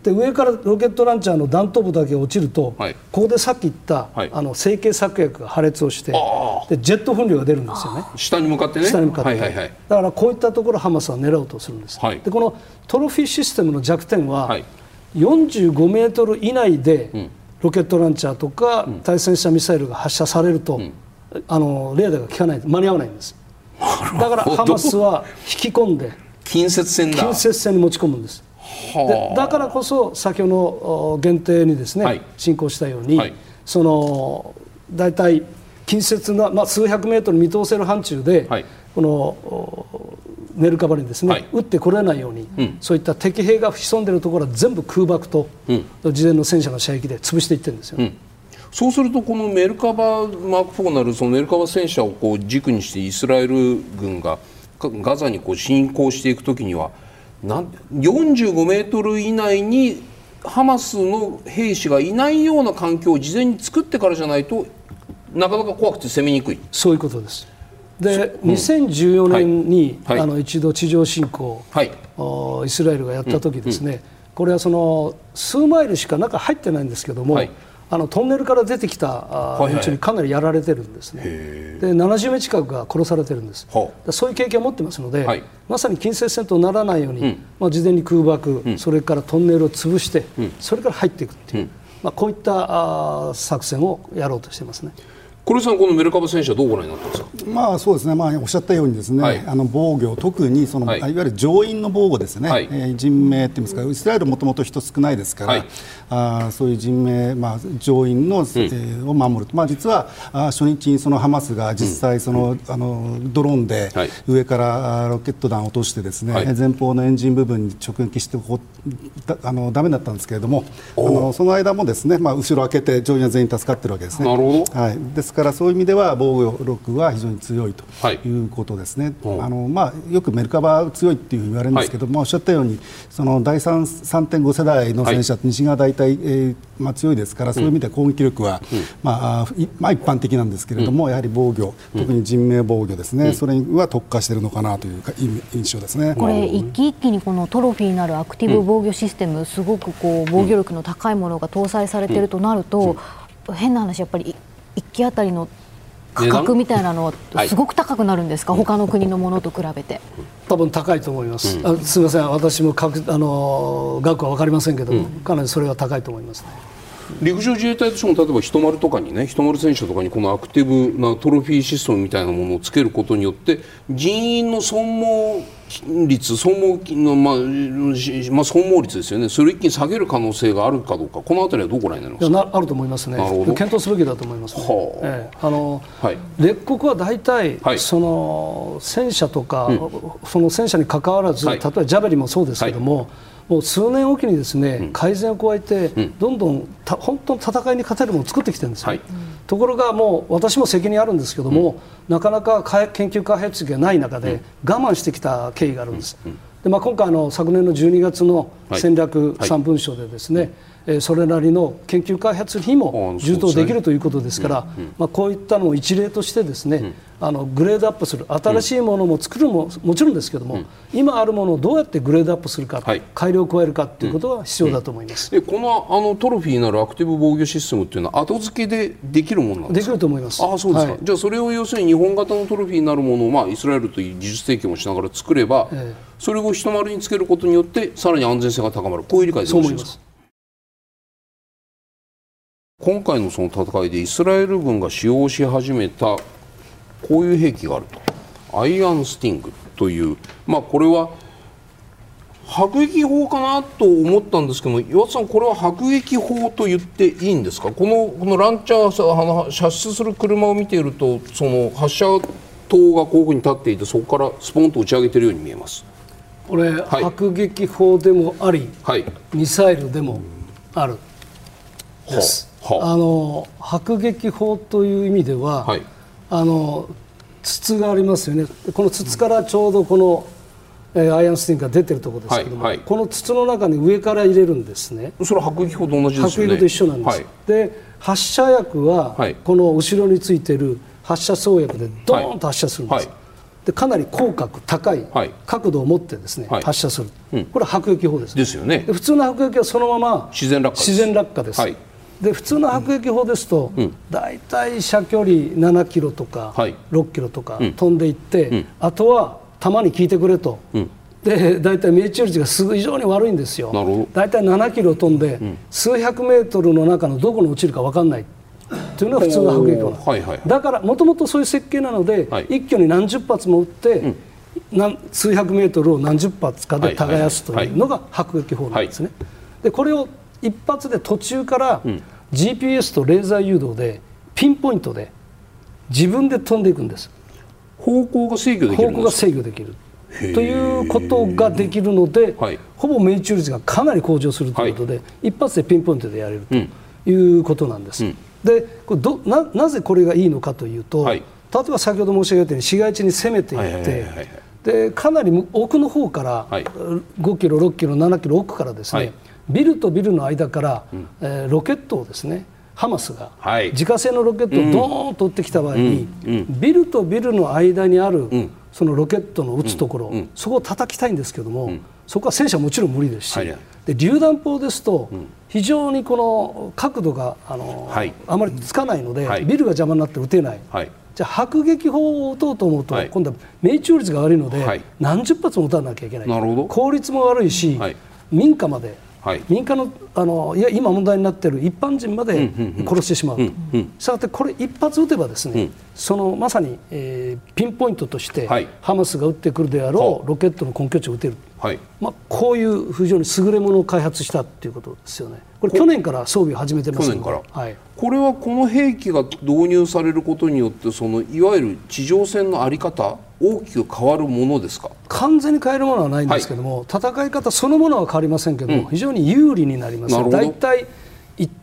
Speaker 4: で上からロケットランチャーの弾頭部だけ落ちると、はい、ここでさっき言った、はい、あの成形策薬が破裂をしてでジェット噴量が出るんですよね。
Speaker 2: 下に向かってね。
Speaker 4: 下に向かって、はいはいはい、だからこういったところハマスは狙おうとするんです、はい、でこのトロフィーシステムの弱点は、はい、45メートル以内で、うん、ロケットランチャーとか、うん、対戦車ミサイルが発射されると、うん、あのレーダーが効かない間に合わないんですだからハマスは引き込んで
Speaker 2: 近接戦だ。
Speaker 4: 近接戦に持ち込むんです。でだからこそ先ほどの限定にですね、はい、進行したように、はい、その大体近接な、まあ、数百メートル見通せる範疇で、はい、このメルカバにですね、はい、撃ってこれないように、うん、そういった敵兵が潜んでいるところは全部空爆と、うん、事前の戦車の射撃で潰していってるんですよ、うん、
Speaker 2: そうするとこのメルカバマーク4なるそのメルカバ戦車をこう軸にしてイスラエル軍がガザにこう侵攻していくときにはなん45メートル以内にハマスの兵士がいないような環境を事前に作ってからじゃないとなかなか怖くて攻めにくい。
Speaker 4: そういうことです。で、う。ん、2014年に、はい、あの一度地上侵攻、はい、イスラエルがやった時ですね、うん。うん、これはその数マイルしか中入ってないんですけども、はいあのトンネルから出てきた連中にかなりやられてるんですね、はいはい、で70名近くが殺されてるんです、そういう経験を持ってますので、はい、まさに近接戦とならないように、うん、まあ、事前に空爆、うん、それからトンネルを潰して、うん、それから入っていくっていう、まあ、こういったあ作戦をやろうとしてますね。
Speaker 2: 黒井さん、このメルカバ選手はどうご覧になってますか、
Speaker 3: まあ、そうですね、まあ、おっしゃったようにですね、はい、あの防御、特にその、はい、いわゆる上院の防御ですね、はい、えー、人命っていいますか、イスラエルもともと人少ないですから、はい、あそういう人命、まあ、上院の、うん、えー、を守ると、まあ、実はあ初日にそのハマスが実際その、うん、あの、ドローンで上からロケット弾を落として、ですね、前方のエンジン部分に直撃してこだあのダメだったんですけれども、あのその間もですね、まあ、後ろ開けて、上院は全員助かってるわけですね。
Speaker 2: なるほ
Speaker 3: ど。はい、ですからそういう意味では防御力は非常に強いとい。うことですね、はい、あのまあ、よくメルカバ強いっていう言われるんですけども、はい、おっしゃったようにその第3.5世代の戦車、はい、西側大体、えーまあ、強いですから、そういう意味で攻撃力は、うん、まあ、まあ、一般的なんですけれども、うん、やはり防御、特に人命防御ですね、うん、それは特化しているのかなという印象ですね。
Speaker 1: これ、一気一気にこのトロフィーなるアクティブ防御システム、すごくこう防御力の高いものが搭載されているとなると、変な話、やっぱり1機当たりの価格みたいなのはすごく高くなるんですか、はい、他の国のものと比べて。
Speaker 4: 多分高いと思います。うん、すみません、私もかあの額は分かりませんけども、うん、かなりそれは高いと思いますね。
Speaker 2: 陸上自衛隊としても例えば人丸とかにね人丸戦車とかにこのアクティブなトロフィーシステムみたいなものをつけることによって人員の損耗率損耗の、まあまあ、損耗率ですよね。それを一気に下げる可能性があるかどうか。この辺りはどうご覧になります？か
Speaker 4: あると思いますね。検討すべきだと思います、ね、はあ。ええ、あの、はい、列国は大体、はい、その戦車とか、うん、その戦車にかかわらず、はい、例えばジャベリもそうですけども、はいもう数年おきにですね、改善を加えて、どんどんた本当の戦いに勝てるものを作ってきてるんですよ、はい、ところがもう私も責任あるんですけども、なかなか研究開発がない中で我慢してきた経緯があるんです。でまあ、今回の昨年の12月の戦略3文書でですね、はいえそれなりの研究開発費も充当できるということですから、まあ、こういったのを一例としてですね、あのグレードアップする新しいものも作るももちろんですけども、今あるものをどうやってグレードアップするか、改良を加えるかということは必要だと思います、
Speaker 2: でこのあのトロフィーなるアクティブ防御システムっていうのは後付けでできるものなんですか？
Speaker 4: できると思います。
Speaker 2: あそうですか、はい、じゃあそれを要するに日本型のトロフィーになるものを、まあ、イスラエルという技術提供もしながら作れば、ええ、それを一丸につけることによってさらに安全性が高まる。こういう理解でよろしいですか？今回のその戦いでイスラエル軍が使用し始めたこういう兵器があると。アイアンスティングという、まあ、これは迫撃砲かなと思ったんですけども岩田さん、これは迫撃砲と言っていいんですか？このこのランチャー射出する車を見ているとその発射塔がこういうふうに立っていてそこからスポンと打ち上げているように見えます。
Speaker 4: これ、はい、迫撃砲でもあり、はい、ミサイルでもある。です。あの迫撃砲という意味では、はい、あの筒がありますよね。この筒からちょうどこの、えー、アイアンスティンが出てるところですけども、はいはい、この筒の中に上から入れるんですね。
Speaker 2: それは迫撃砲と同じです
Speaker 4: よね。迫撃砲と一緒なんです、で発射薬は、この後ろについてる発射装薬でドーンと発射するんです、でかなり広角高い角度を持ってですね、はい、発射する、うん、これは迫撃砲です、
Speaker 2: ですよね。
Speaker 4: 普通の迫撃はそのまま
Speaker 2: 自然落下
Speaker 4: 自然落下です、はいで普通の迫撃砲ですと、大体射距離7キロとか、6キロとか飛んでいって、あとは弾に効いてくれと、で大体命中率がす非常に悪いんですよ。大体7キロ飛んで、数百メートルの中のどこに落ちるか分かんない。というのが普通の迫撃砲、はいはい、だからもともとそういう設計なので、はい、一挙に何十発も撃って、何数百メートルを何十発かで耕すというのが迫撃砲なんですね。でこれを一発で途中から GPS とレーザー誘導でピンポイントで自分で飛んでいくんです。
Speaker 2: 方向が制御できる
Speaker 4: 方向が制御できる。ということができるので、はい、ほぼ命中率がかなり向上するということで、はい、一発でピンポイントでやれるということなんです。うん、でこれどななぜこれがいいのかというと、はい、例えば先ほど申し上げたように市街地に攻めていって、でかなり奥の方から、はい、5キロ、6キロ、7キロ奥からですね、ビルとビルの間から、うん、えー、ロケットをですねハマスが、はい、自家製のロケットをドーンと撃ってきた場合に、うん。うん、ビルとビルの間にある、そのロケットの撃つところ、そこを叩きたいんですけども、そこは戦車もちろん無理ですし、はい、で榴弾砲ですと、非常にこの角度があの、はい、あまりつかないので、ビルが邪魔になって撃てない。じゃあ迫撃砲を撃とうと思うと、今度は命中率が悪いので、何十発も撃たなきゃいけない。効率も悪いし、民家まではい、民間のあのいや今問題になっている一般人まで殺してしまうと、したがってこれ一発撃てばですね、うん、そのまさに、えー、ピンポイントとして、はい、ハマスが撃ってくるであろうロケットの根拠地を撃てる、はい、まあ、こういう非常に優れものを開発したということですよね。これ去年から装備を始めてますので、
Speaker 2: はい、これはこの兵器が導入されることによってそのいわゆる地上戦の在り方大きく変わるものですか？
Speaker 4: 完全に変えるものはないんですけども、はい、戦い方そのものは変わりませんけども、うん、非常に有利になります。大体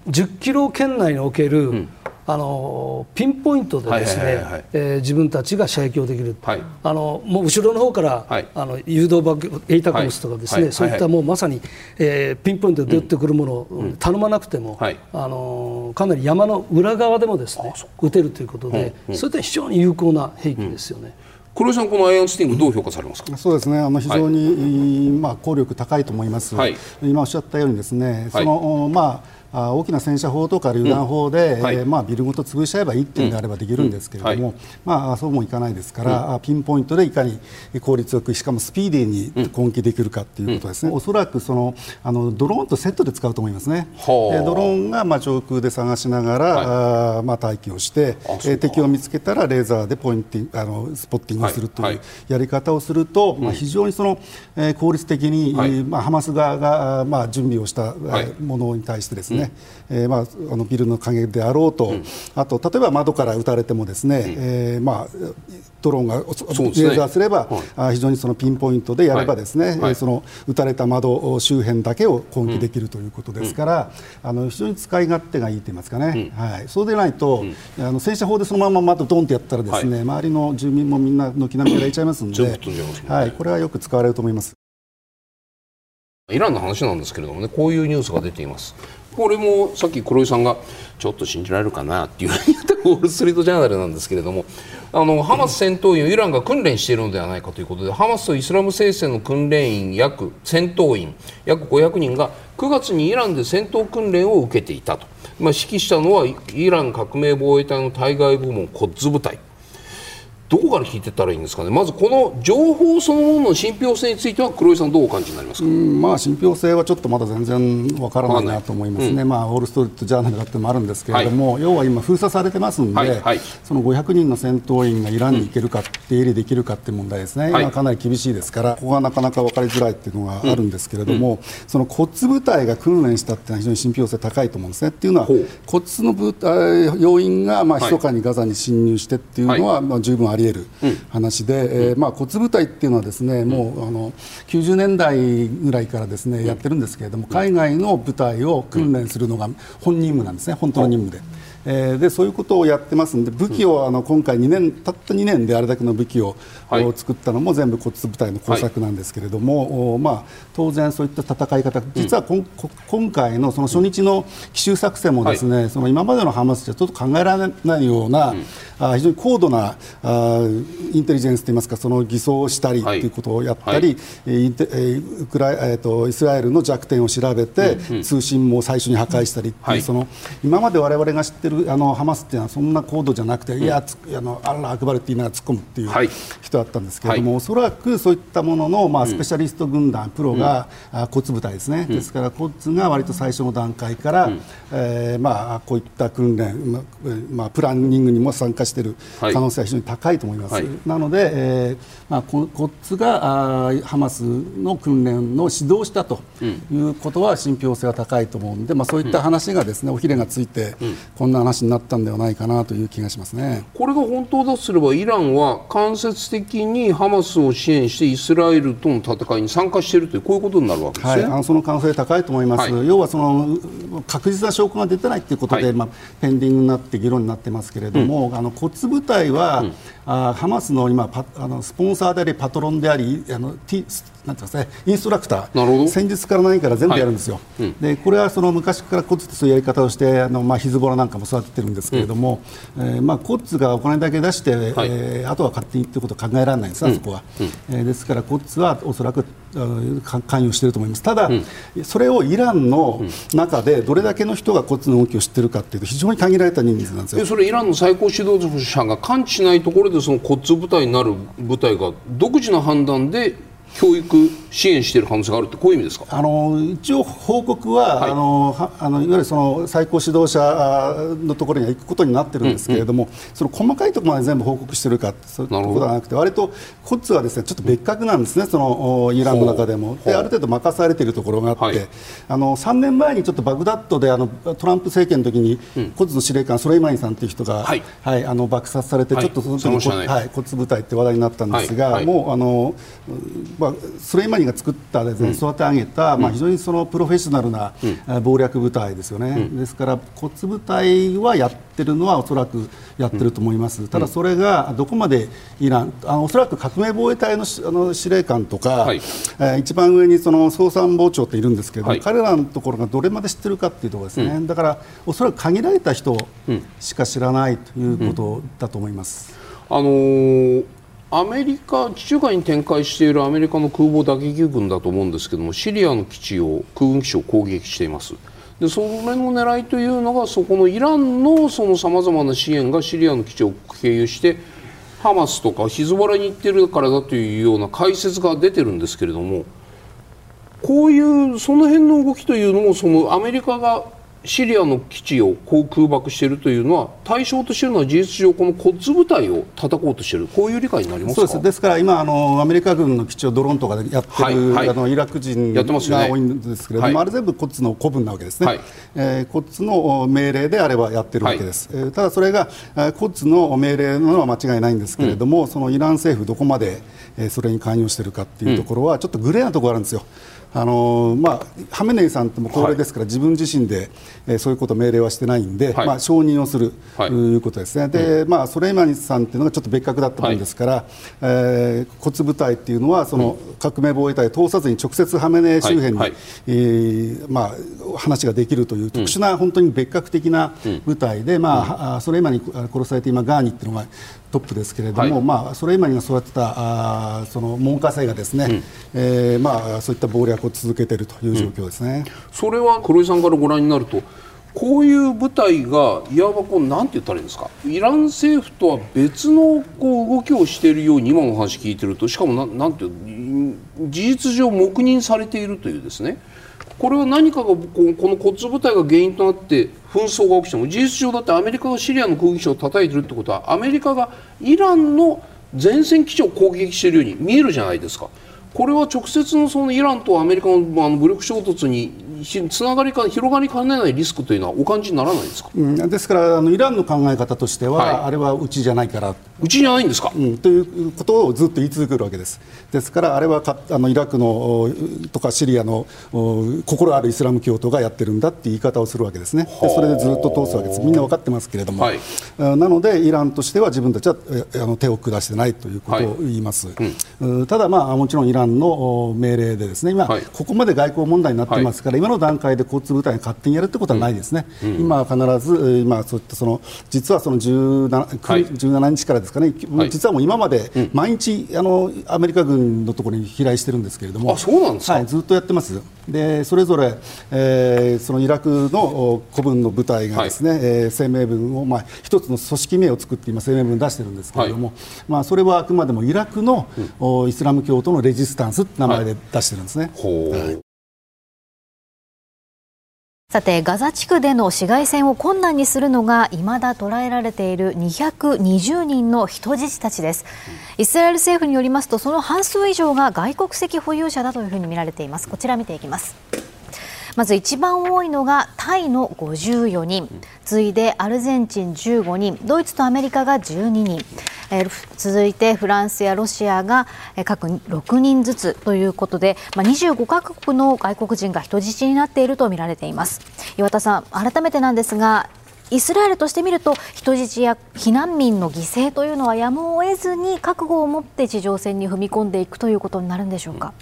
Speaker 4: 10キロ圏内における、うん。あのピンポイントでですね自分たちが射撃をできる、はい、あのもう後ろの方から、はい、あの誘導爆エイタコムスとかですね、はい、そういったもうまさに、えー、ピンポイントで撃ってくるものを、うん、頼まなくても、あのかなり山の裏側でもですね撃てるということで、うん。うん、そういった非常に有効な兵器ですよね。
Speaker 2: 黒井さん、このアイアンスティング、どう評価されますか、
Speaker 3: そうですね、あの非常に、はい、まあ、効力高いと思います、はい、今おっしゃったように、ですね、そのまああ大きな戦車砲とか榴弾砲で、うん。はい、えー、まあ、ビルごと潰しちゃえばいいっていうんであればできるんですけれども、うん。はい、まあ、そうもいかないですから、うん、ピンポイントでいかに効率よくしかもスピーディーに攻撃できるかということですね、うん、おそらくそのあのドローンとセットで使うと思いますね、でドローンがまあ上空で探しながら、はい、あまあ、待機をして、え敵を見つけたらレーザーでポインティあのスポッティングするというやり方をすると、まあ、非常にその、えー、効率的に、まあ、ハマス側が、まあ、準備をした、ものに対してですね、えーまあ、あのビルの陰であろうと、うん、あと例えば窓から撃たれてもですね、うん、えー、まあ、ドローンがレーザーすれば、はい、非常にそのピンポイントでやればですね、はい。はい、その撃たれた窓周辺だけを攻撃できるということですから、うん、あの非常に使い勝手がいいと言いますかね、はい、そうでないと、あの戦車砲でそのまま窓ドンとやったらですね、周りの住民もみんな軒並みやられちゃいますので、はい、これはよく使われると思います。
Speaker 2: イランの話なんですけれどもねこういうニュースが出ていますこれもさっき黒井さんがちょっと信じられるかなっていう言ったウォール・ストリート・ジャーナルなんですけれどもあのハマス戦闘員をイランが訓練しているのではないかということでハマスとイスラム聖戦の訓練員約戦闘員約500人が9月にイランで戦闘訓練を受けていたと、まあ、指揮したのはイラン革命防衛隊の対外部門コッズ部隊。どこから聞いてったらいいんですかね、まずこの情報そのものの信憑性については、黒井さん、どうお感じになりますか、
Speaker 3: まあ、信憑性はちょっとまだ全然わからないなと思いますね、うん、まあ、ウォール・ストリート・ジャーナルだってもあるんですけれども、はい、要は今、封鎖されてますんで、はいはい、その500人の戦闘員がイランに行けるか、出入りできるかっていう問題ですね、今、かなり厳しいですから、ここがなかなか分かりづらいっていうのがあるんですけれども、うん、そのコツ部隊が訓練したっていうのは非常に信憑性高いと思うんですね。っていうのは、コツの部隊要員がまあ密かにガザに侵入してっていうのは、まあ十分あり得る話話で、えーまあ、骨部隊っていうのはですね、もうあの90年代ぐらいからですねやってるんですけれども海外の部隊を訓練するのが本任務なんですね本当の任務で。えー、でそういうことをやってますんで武器をあの今回2年たった2年であれだけの武器を、はい、作ったのも全部骨部隊の工作なんですけれども、はい、まあ、当然そういった戦い方実はこ、うん、今回のその初日の奇襲作戦もですね、はい、その今までのハマスじゃちょっと考えられないような、うん、あ非常に高度なあインテリジェンスといいますかその偽装したりということをやったり、はい、ウクライえーと、イスラエルの弱点を調べて、通信も最初に破壊したりっていう、その今まで我々が知ってるあのハマスっていうのはそんな高度じゃなくて、うん、いやあのアッラー・アクバルって言いながら突っ込むっていう人だったんですけれども、はい、おそらくそういったものの、まあ、スペシャリスト軍団、プロが、うん、コツ部隊ですね、ですからコツが割と最初の段階から、うん、えー、まあ、こういった訓練、ままあ、プランニングにも参加してい。る可能性は非常に高いと思います。はい、なので、えーまあ、コツがあハマスの訓練の指導したということは信憑性が高いと思うので、まあ、そういった話がですね、おひれがついて、こんな話になったんではないかなという気がしますね。
Speaker 2: これが本当だとすれば、イランは間接的にハマスを支援してイスラエルとの戦いに参加しているという、こういうことになるわけですね、はい、
Speaker 3: その可能性高いと思います、はい、要はその確実な証拠が出てないということで、はい、まあ、ペンディングになって議論になってますけれども、うん、あの骨部隊は、うん、あハマスの今パあのスポンサーでありパトロンでありあのティなんていうんですね、インストラクター、戦術から何から全部やるんですよ、はい。うん、でこれはその昔からコツってそういうやり方をしてあの、まあ、ヒズボラなんかも育ててるんですけれども、うん、えー、まあ、コッツがお金だけ出して、はい、えー、あとは勝手にということは考えられないんです、あそこは、うん、えー、ですからコッツはおそらく関与していると思います、ただ、それをイランの中でどれだけの人がコッツの動きを知っているかというと、非常に限られた人数なんですよ。
Speaker 2: それ、イランの最高指導者が感知しないところで、そのコッツ部隊になる部隊が独自の判断で教育支援している可能性があるってこういう意味ですか？
Speaker 3: あの一応、報告は、はい、あのはあのいわゆるその最高指導者のところには行くことになってるんですけれども、うんうん、その細かいところまで全部報告しているかそういうことはなくて割とコツはですねちょっと別格なんですね、そのイランの中でも。である程度任されているところがあって、はい、あの3年前にちょっとバグダッドであのトランプ政権の時に、うん、コツの司令官ソレイマニさんという人が、はい、はい、あの爆殺されて、ちょっとその時に、はい、コツ部隊って話題になったんですが、もうあの、まあ、ソレイマニニが作ったですね、うん、育て上げた、まあ、非常にそのプロフェッショナルな、うん、謀略部隊ですよね、うん、ですから骨部隊はやってるのはおそらくやってると思います、ただそれがどこまでイランあのおそらく革命防衛隊のあの司令官とか、はい、えー、一番上にその総参謀長っているんですけど、はい、彼らのところがどれまで知ってるかっていうところですね、だからおそらく限られた人しか知らないということだと思います。
Speaker 2: あのーアメリカ地中海に展開しているアメリカの空母打撃軍だと思うんですけどもシリアの基地を空軍基地を攻撃しています。でそれの狙いというのがそこのイランのさまざまな支援がシリアの基地を経由してハマスとかヒズボラに行ってるからだというような解説が出てるんですけれどもこういうその辺の動きというのもそのアメリカがシリアの基地をこう空爆しているというのは対象としているのは事実上この骨部隊を叩こうとしている。こういう理解になります
Speaker 3: そうです。から今あのアメリカ軍の基地をドローンとかでやってる、はいはい、あのイラク人が多いんですけれども、ね、あれ全部骨の古文なわけですね、はい、えー、骨の命令であればやってるわけです、はい、ただそれが骨の命令なのは間違いないんですけれども、うん、そのイラン政府どこまでそれに関与しているかっていうところはちょっとグレーなところがあるんですよ。あのまあ、ハメネイさんっても高齢ですから、はい、自分自身で、えー、そういうことを命令はしてないんで、はい、まあ、承認をすると、はい、いうことですね、で、うん、まあ、ソレイマニさんっていうのがちょっと別格だったもんですから、はい、えー、骨部隊っていうのは、その革命防衛隊を通さずに直接ハメネイ周辺に、はい、えー、まあ、話ができるという特殊な、本当に別格的な部隊で、うん、まあ、ソレイマニ殺されて今、ガーニっていうのがトップですけれども、はい、まあ、ソレイマニが育てたあその門下生がですね、うん、えー、まあ、そういった謀略を続けているという状況ですね、うん、
Speaker 2: それは黒井さんからご覧になるとこういう部隊がいわばこうなんて言ったらいいんですか？イラン政府とは別のこう動きをしているように今の話聞いてるとしかもななんて事実上黙認されているというですねこれは何かがこの骨部隊が原因となって紛争が起きても事実上だってアメリカがシリアの空撃機を叩いてるってことはアメリカがイランの前線基地を攻撃しているように見えるじゃないですか。これは直接のそのイランとアメリカのあの武力衝突につながりか広がりかねないリスクというのはお感じにならないですか、
Speaker 3: うん、ですからあのイランの考え方としては、はい、あれはうちじゃないから。
Speaker 2: うちじゃないんですか、
Speaker 3: うん、ということをずっと言い続けるわけです。ですからあれはかあのイラクのとかシリアの心あるイスラム教徒がやってるんだって言い方をするわけですね。でそれでずっと通すわけです。みんな分かってますけれども、はい、なのでイランとしては自分たちはあの手を下してないということを言います、はいうん、ただ、まあ、もちろんイランの命令でですね今、ここまで外交問題になってますから、今の段階で交通部隊が勝手にやるということはないですね、うん、今は必ず、今そういったその実はその 17,、はい、17日からですかね、はい、実はもう今まで毎日、あのアメリカ軍のところに飛来してるんですけれども、
Speaker 2: あそうなんですか、
Speaker 3: はい、ずっとやってます。でそれぞれ、えー、そのイラクの古文の部隊がですね、はい、えー、声明文を、まあ、一つの組織名を作って今声明文出してるんですけれども、はい、まあ、それはあくまでもイラクの、うん、イスラム教徒のレジスタンスって名前で出してるんですね。はい
Speaker 1: さてガザ地区での市街戦を困難にするのが未だ捉えられている220人の人質たちです。イスラエル政府によりますとその半数以上が外国籍保有者だというふうに見られています。こちら見ていきます。まず一番多いのがタイの54人。次いでアルゼンチン15人。ドイツとアメリカが12人、続いてフランスやロシアが各6人ずつということで、まあ、25カ国の外国人が人質になっていると見られています。岩田さん改めてなんですがイスラエルとしてみると人質や避難民の犠牲というのはやむを得ずに覚悟を持って地上戦に踏み込んでいくということになるんでしょうか？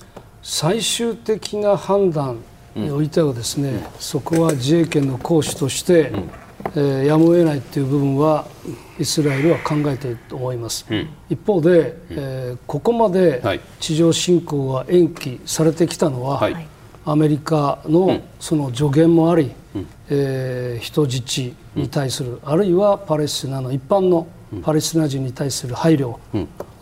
Speaker 4: 最終的な判断においてはですね、うん、そこは自衛権の行使として、うん、えー、やむを得ないという部分はイスラエルは考えていると思います、うん、一方で、えー、ここまで地上侵攻が延期されてきたのは、はい、アメリカのその助言もあり、うん、えー、人質に対する、あるいはパレスチナの一般のパレスチナ人に対する配慮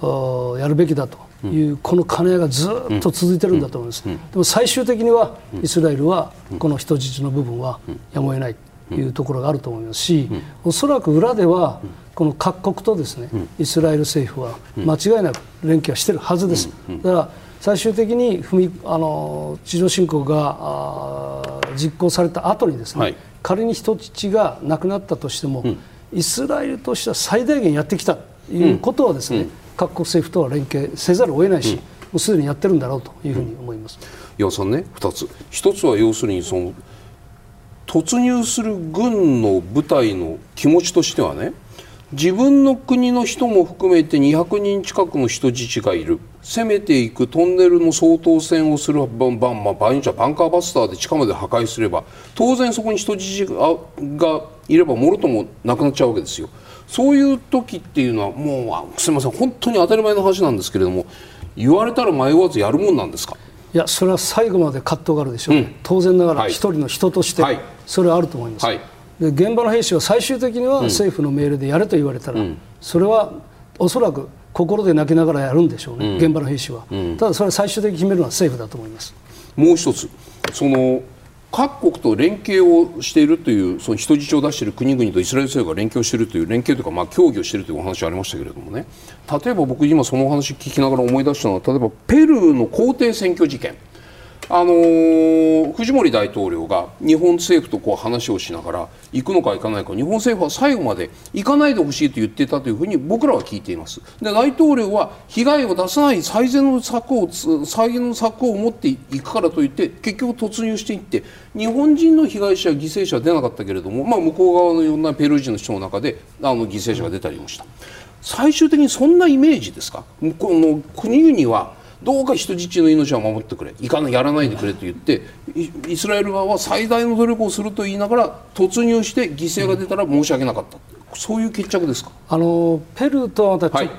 Speaker 4: を、やるべきだというこの兼ね合いがずっと続いてるんだと思います、でも最終的にはイスラエルはこの人質の部分はやむを得ないというところがあると思いますし、おそらく裏ではこの各国とですねイスラエル政府は間違いなく連携はしてるはずです。だから最終的に踏みあの地上侵攻が実行された後にですね、はい、仮に人質がなくなったとしても、うん、イスラエルとしては最大限やってきたということはですね、うん各国政府とは連携せざるを得ないし、うん、もうすでにやってるんだろうというふうに思います。
Speaker 2: 岩さんね2つ1つは要するにその突入する軍の部隊の気持ちとしてはね自分の国の人も含めて200人近くの人質がいる攻めていくトンネルの掃討戦をするバンバン、まあ、場合によってはバンカーバスターで地下まで破壊すれば当然そこに人質がいればもろともなくなっちゃうわけですよ。そういう時っていうのはもうすみません本当に当たり前の話なんですけれども言われたら迷わずやるもんなんですか？
Speaker 4: いやそれは最後まで葛藤があるでしょう、ね、うん、当然ながら一人の人としてそれはあると思います、はい、で現場の兵士は最終的には政府の命令でやれと言われたら、うん、それはおそらく心で泣きながらやるんでしょうね、うん、現場の兵士は、ただそれは最終的に決めるのは政府だと思います。
Speaker 2: もう一つその各国と連携をしているというその人質を出している国々とイスラエル政府が連携をしているという連携というかまあ協議をしているというお話がありましたけれどもね。例えば僕今そのお話聞きながら思い出したのは例えばペルーの皇帝選挙事件。あのー、藤森大統領が日本政府とこう話をしながら行くのか行かないか日本政府は最後まで行かないでほしいと言っていたというふうに僕らは聞いています。で大統領は被害を出さない最善の策を最善の策を持っていくからといって結局突入していって日本人の被害者犠牲者は出なかったけれども、まあ、向こう側のいろんなペルー人の人の中であの犠牲者が出たりもした。最終的にそんなイメージですか？この国々はどうか人質の命は守ってくれ。いかないやらないでくれと言ってイスラエル側は最大の努力をすると言いながら突入して犠牲が出たら申し訳なかった、そういう決着ですか？
Speaker 4: あのペルーとはまたちょはい、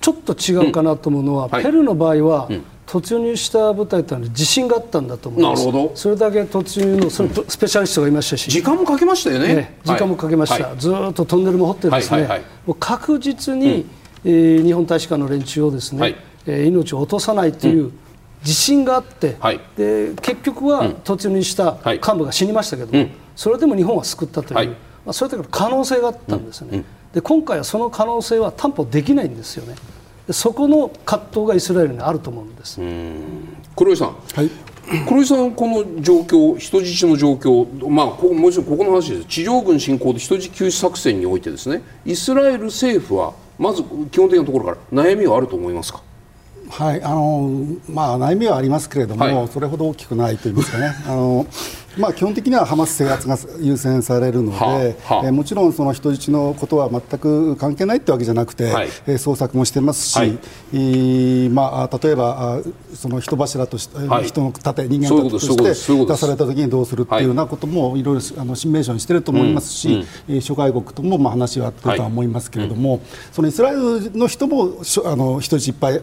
Speaker 4: ちょっと違うかなと思うのは、うん。はい、ペルーの場合は、うん。突入した部隊というのは自信があったんだと思います。なるほど。それだけ突入のそのスペシャリストがいましたし、
Speaker 2: 時間もかけましたよね、ね、
Speaker 4: 時間もかけました、はい、ずっとトンネルも掘ってですね、はいはいはい、もう確実に、うん、えー、日本大使館の連中をですね、はい。えー、命を落とさないという自信があって、はい、で結局は突入した幹部が死にましたけども、それでも日本は救ったという、はい、まあ、それだけの可能性があったんですよね、で今回はその可能性は担保できないんですよね。そこの葛藤がイスラエルにあると思うんです。
Speaker 2: 黒井さん、はい、黒井さん、この状況、人質の状況、まあ、もちろんここの話です、地上軍侵攻で人質救出作戦においてですね、イスラエル政府は、まず基本的なところから悩みはあると思いますか？
Speaker 3: はいあのまあ、悩みはありますけれども、はい、それほど大きくないと言いますかね、あのまあ、基本的にはハマス制圧が優先されるので、はあはあ、えー、もちろんその人質のことは全く関係ないってわけじゃなくて、はい、えー、捜索もしてますし、はい、まあ、例えばその人柱として、はい、人の盾、人間の盾として出されたときにどうするっていうようなこともい。ろいろあのシミュレーションしてると思いますし、うんうん、諸外国ともまあ話はあったとは思いますけれども、はい、そのイスラエルの人もあの人質いっぱい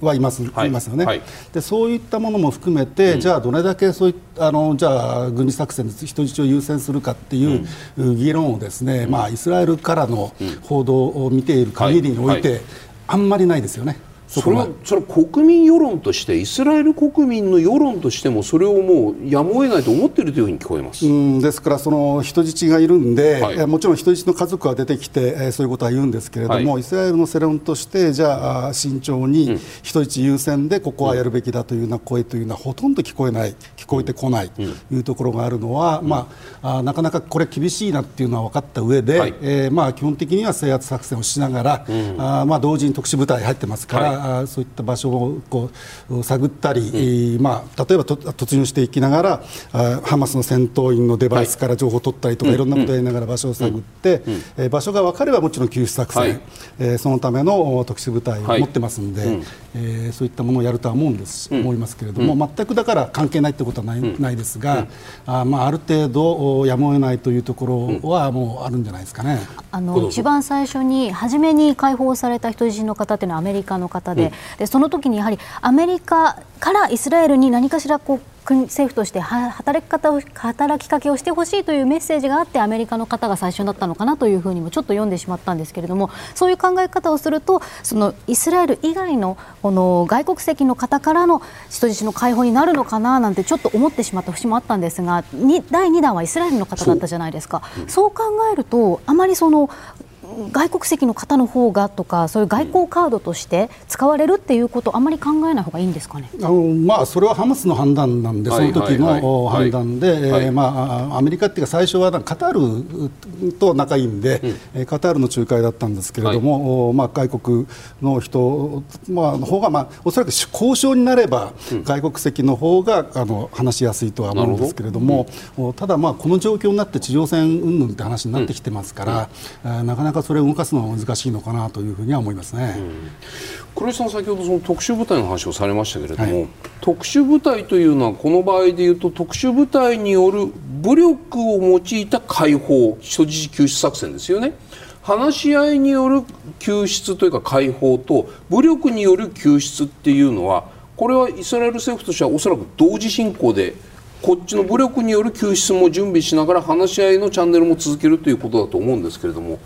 Speaker 3: はいます,、い、ますよね、で。そういったものも含めて、うん、じゃあどれだけそういあのじゃあ軍事作戦で人質を優先するかっていう議論をですね、まあ、イスラエルからの報道を見ている限りにおいて、あんまりないですよね。
Speaker 2: それはそ国民世論としてイスラエル国民の世論としてもそれをもうやむを得ないと思っているというふうに聞こえます。
Speaker 3: うんですからその人質がいるんで、はい、もちろん人質の家族は出てきて、えー、そういうことは言うんですけれども、はい、イスラエルの世論としてじゃあ慎重に人質優先でここはやるべきだというような声というのはほとんど聞こえない聞こえてこないというところがあるのは、うん、まあ、あなかなかこれ厳しいなっていうのは分かった上で、はい、えー、まあ基本的には制圧作戦をしながら、うん、あまあ同時に特殊部隊入ってますから、そういった場所をこう探ったり、うん、まあ、例えば突入していきながらあハマスの戦闘員のデバイスから情報を取ったりとか、はい、いろんなことをやりながら場所を探って、うん、えー、場所が分かればもちろん救出作戦、はい、えー、そのための特殊部隊を持ってますんで、はい、えー、そういったものをやるとは思うんです、思いますけれども、全くだから関係ないってことはない,、ないですが、あまあ、ある程度やむを得ないというところはもうあるんじゃないですかね。
Speaker 1: あの一番最初に初めに解放された人質の方というのはアメリカの方で,、でその時にやはりアメリカからイスラエルに何かしらこう国政府として働き方を働きかけをしてほしいというメッセージがあってアメリカの方が最初だったのかなというふうにもちょっと読んでしまったんですけれどもそういう考え方をするとそのイスラエル以外のこの外国籍の方からの人質の解放になるのかななんてちょっと思ってしまった節もあったんですが第2弾はイスラエルの方だったじゃないですか。そう考えるとあまりその外国籍の方の方がとかそういう外交カードとして使われるっていうことあまり考えない方がいいんですかね？
Speaker 3: あの、まあ、それはハマスの判断なんで、その時の判断で、まあ、アメリカっていうか最初はカタールと仲いいんで、うん、カタールの仲介だったんですけれども、はい、まあ、外国の人、まあ、の方が、まあ、おそらく交渉になれば、うん、外国籍の方があの話しやすいとは思うんですけれども、うん、ただ、まあ、この状況になって地上戦云々って話になってきてますから、なかなかそれを動かすのは難しいのかなというふうには思いますね。
Speaker 2: 黒井さん先ほどその特殊部隊の話をされましたけれども、はい、特殊部隊というのはこの場合でいうと特殊部隊による武力を用いた解放人質救出作戦ですよね。話し合いによる救出というか解放と武力による救出っていうのはこれはイスラエル政府としてはおそらく同時進行でこっちの武力による救出も準備しながら話し合いのチャンネルも続けるということだと思うんですけれども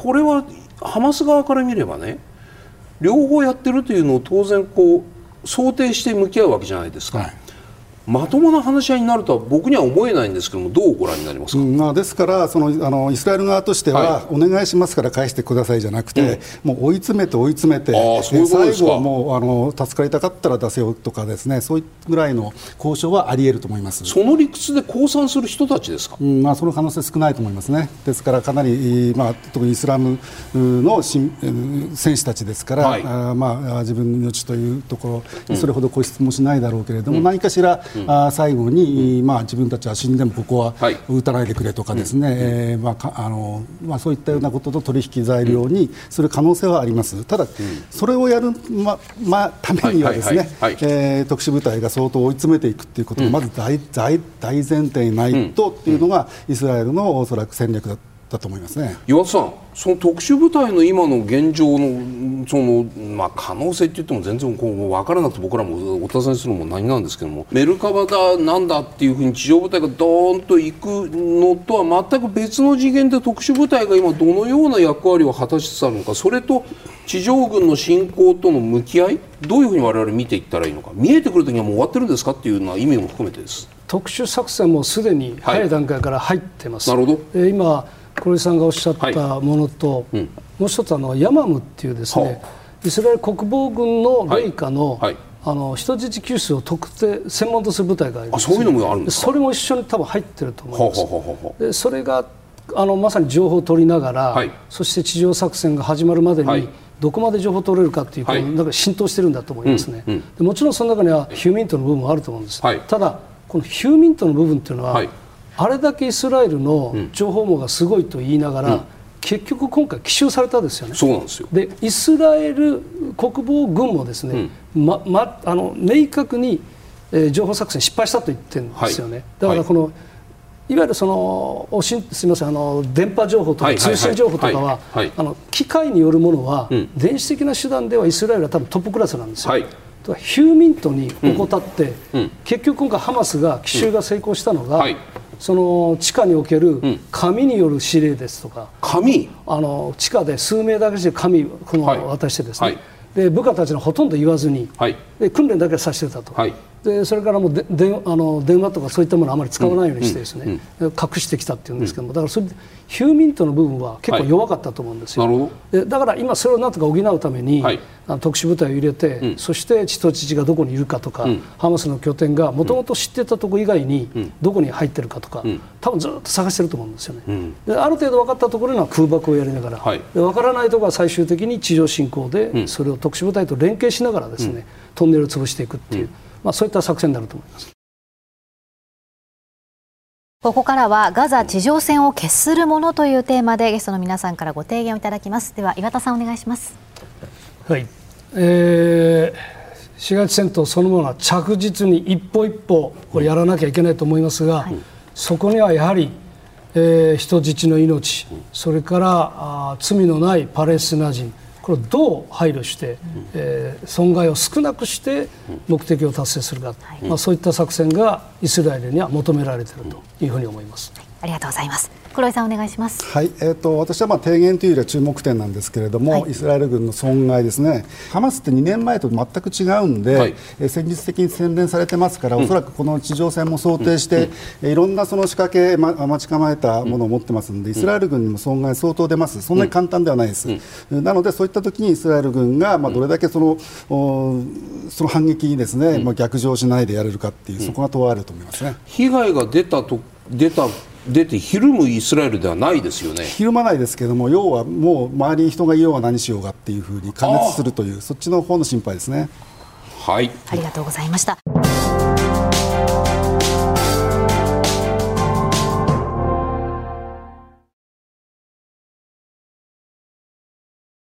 Speaker 2: これはハマス側から見ればね両方やってるというのを当然こう想定して向き合うわけじゃないですか。はいまともな話し合いになるとは僕には思えないんですけども、どうご覧になりますか、
Speaker 3: うん、まあ、ですからそのあの、イスラエル側としては、はい、お願いしますから返してくださいじゃなくて、うん、もう追い詰めて追い詰めて、最後はもうあの助かりたかったら出せよとか、ですねそういうぐらいの交渉はありえると思います。
Speaker 2: その理屈で降参する人たちですか、う
Speaker 3: んまあ、その可能性少ないと思いますね、ですからかなり、まあ、特にイスラムの選手たちですから、はい、あまあ、自分の命というところ、それほど固執もしないだろうけれども、何かしら、あ最後に、まあ、自分たちは死んでもここは撃たないでくれとかですね、はい、えー、まああのまあ、そういったようなことと取引材料にする可能性はあります、ただ、それをやる、ままあ、ためにはですね、え特殊部隊が相当追い詰めていくということがまず大,、大大前提にないとっていうのが、イスラエルのおそらく戦略だだと思いますね
Speaker 2: 岩田さん、その特殊部隊の今の現状のその、まあ、可能性って言っても全然こう分からなくて僕らもお尋ねするのも何なんですけどもメルカバだなんだっていうふうに地上部隊がドーンと行くのとは全く別の次元で特殊部隊が今どのような役割を果たしつつあるのかそれと地上軍の侵攻との向き合いどういうふうに我々見ていったらいいのか見えてくるときにはもう終わってるんですかっていうのは意味も含めてです。
Speaker 4: 特殊作戦もすでに早い段階から入ってます。
Speaker 2: はい、なるほ
Speaker 4: ど今黒井さんがおっしゃったものと、はいうん、もう一つあのヤマムっていうですね、イスラエル国防軍のレイカの、はい。はい、あの人質救出を特定専門とする部隊があります、
Speaker 2: そういうのもあるんです
Speaker 4: それも一緒に多分入ってると思います。でそれがあのまさに情報を取りながら、はい、そして地上作戦が始まるまでに、どこまで情報を取れるかっていう、はい、なんか浸透してるんだと思いますね、うんうん、でもちろんその中にはヒューミントの部分もあると思うんです、ただこのヒューミントの部分っていうのは、はい、あれだけイスラエルの情報網がすごいと言いながら、うん、結局今回奇襲されたですよね。
Speaker 2: そうなんですよ。
Speaker 4: でイスラエル国防軍もですね、うん、まま、あの明確に、えー、情報作戦失敗したと言ってるんですよね。はい、だからこの、はいいわゆるそのおしすみませんあの電波情報とか通信情報とかはあの機械によるものは、うん、電子的な手段ではイスラエルは多分トップクラスなんですよ。はい。ヒューミントに怠って、うんうん、結局今回ハマスが奇襲が成功したのが、はい、その地下における紙による指令ですとか、
Speaker 2: 紙
Speaker 4: あの地下で数名だけして紙この渡してですね、はい、で部下たちのほとんど言わずに、で訓練だけさせてたと。でそれからもうでであの電話とかそういったものをあまり使わないようにしてですね、うんうん、隠してきたっていうんですけどもだからそれヒューミントの部分は結構弱かったと思うんですよ、はい、でだから今それをなんとか補うために、はい、あの特殊部隊を入れて、うん、そして血と父がどこにいるかとか、ハマスの拠点がもともと知ってたところ以外にどこに入ってるかとか、多分ずっと探してると思うんですよね、である程度分かったところには空爆をやりながら、はい、で分からないところは最終的に地上侵攻でそれを特殊部隊と連携しながらですね、トンネルを潰していくっていう。まあ、そういった作戦になると思います。
Speaker 1: ここからはガザ地上戦を決するものというテーマでゲストの皆さんからご提言をいただきます。では岩田さんお願いします。
Speaker 4: はい、えー、市街地戦闘そのものは着実に一歩一歩これやらなきゃいけないと思いますが、はい、そこにはやはり、えー、人質の命それからあ罪のないパレスチナ人これをどう配慮して、えー、損害を少なくして目的を達成するか、まあ、そういった作戦がイスラエルには求められているというふうに思います。
Speaker 1: ありがとうございます。黒井さんお願いします。
Speaker 3: はい、えっ、ー、と私はまあ提言というよりは注目点なんですけれども、はい、イスラエル軍の損害ですね。ハマスって2年前と全く違うんで、はい、え戦術的に洗練されてますから、うん、おそらくこの地上戦も想定して、うん、いろんなその仕掛け、ま、待ち構えたものを持ってますので、イスラエル軍にも損害相当出ます。そんなに簡単ではないです。うん、なのでそういった時にイスラエル軍がまあどれだけその、その反撃にですね、まあ逆上しないでやれるかっていう、そこが問われると思いますね。
Speaker 2: 被害が出たと出た出てひるむイスラエルではないですよね。
Speaker 3: ひるまないですけれども要はもう周りに人がいようが何しようがっていうふうに加熱するというそっちの方の心配ですね。
Speaker 2: はい。
Speaker 1: ありがとうございました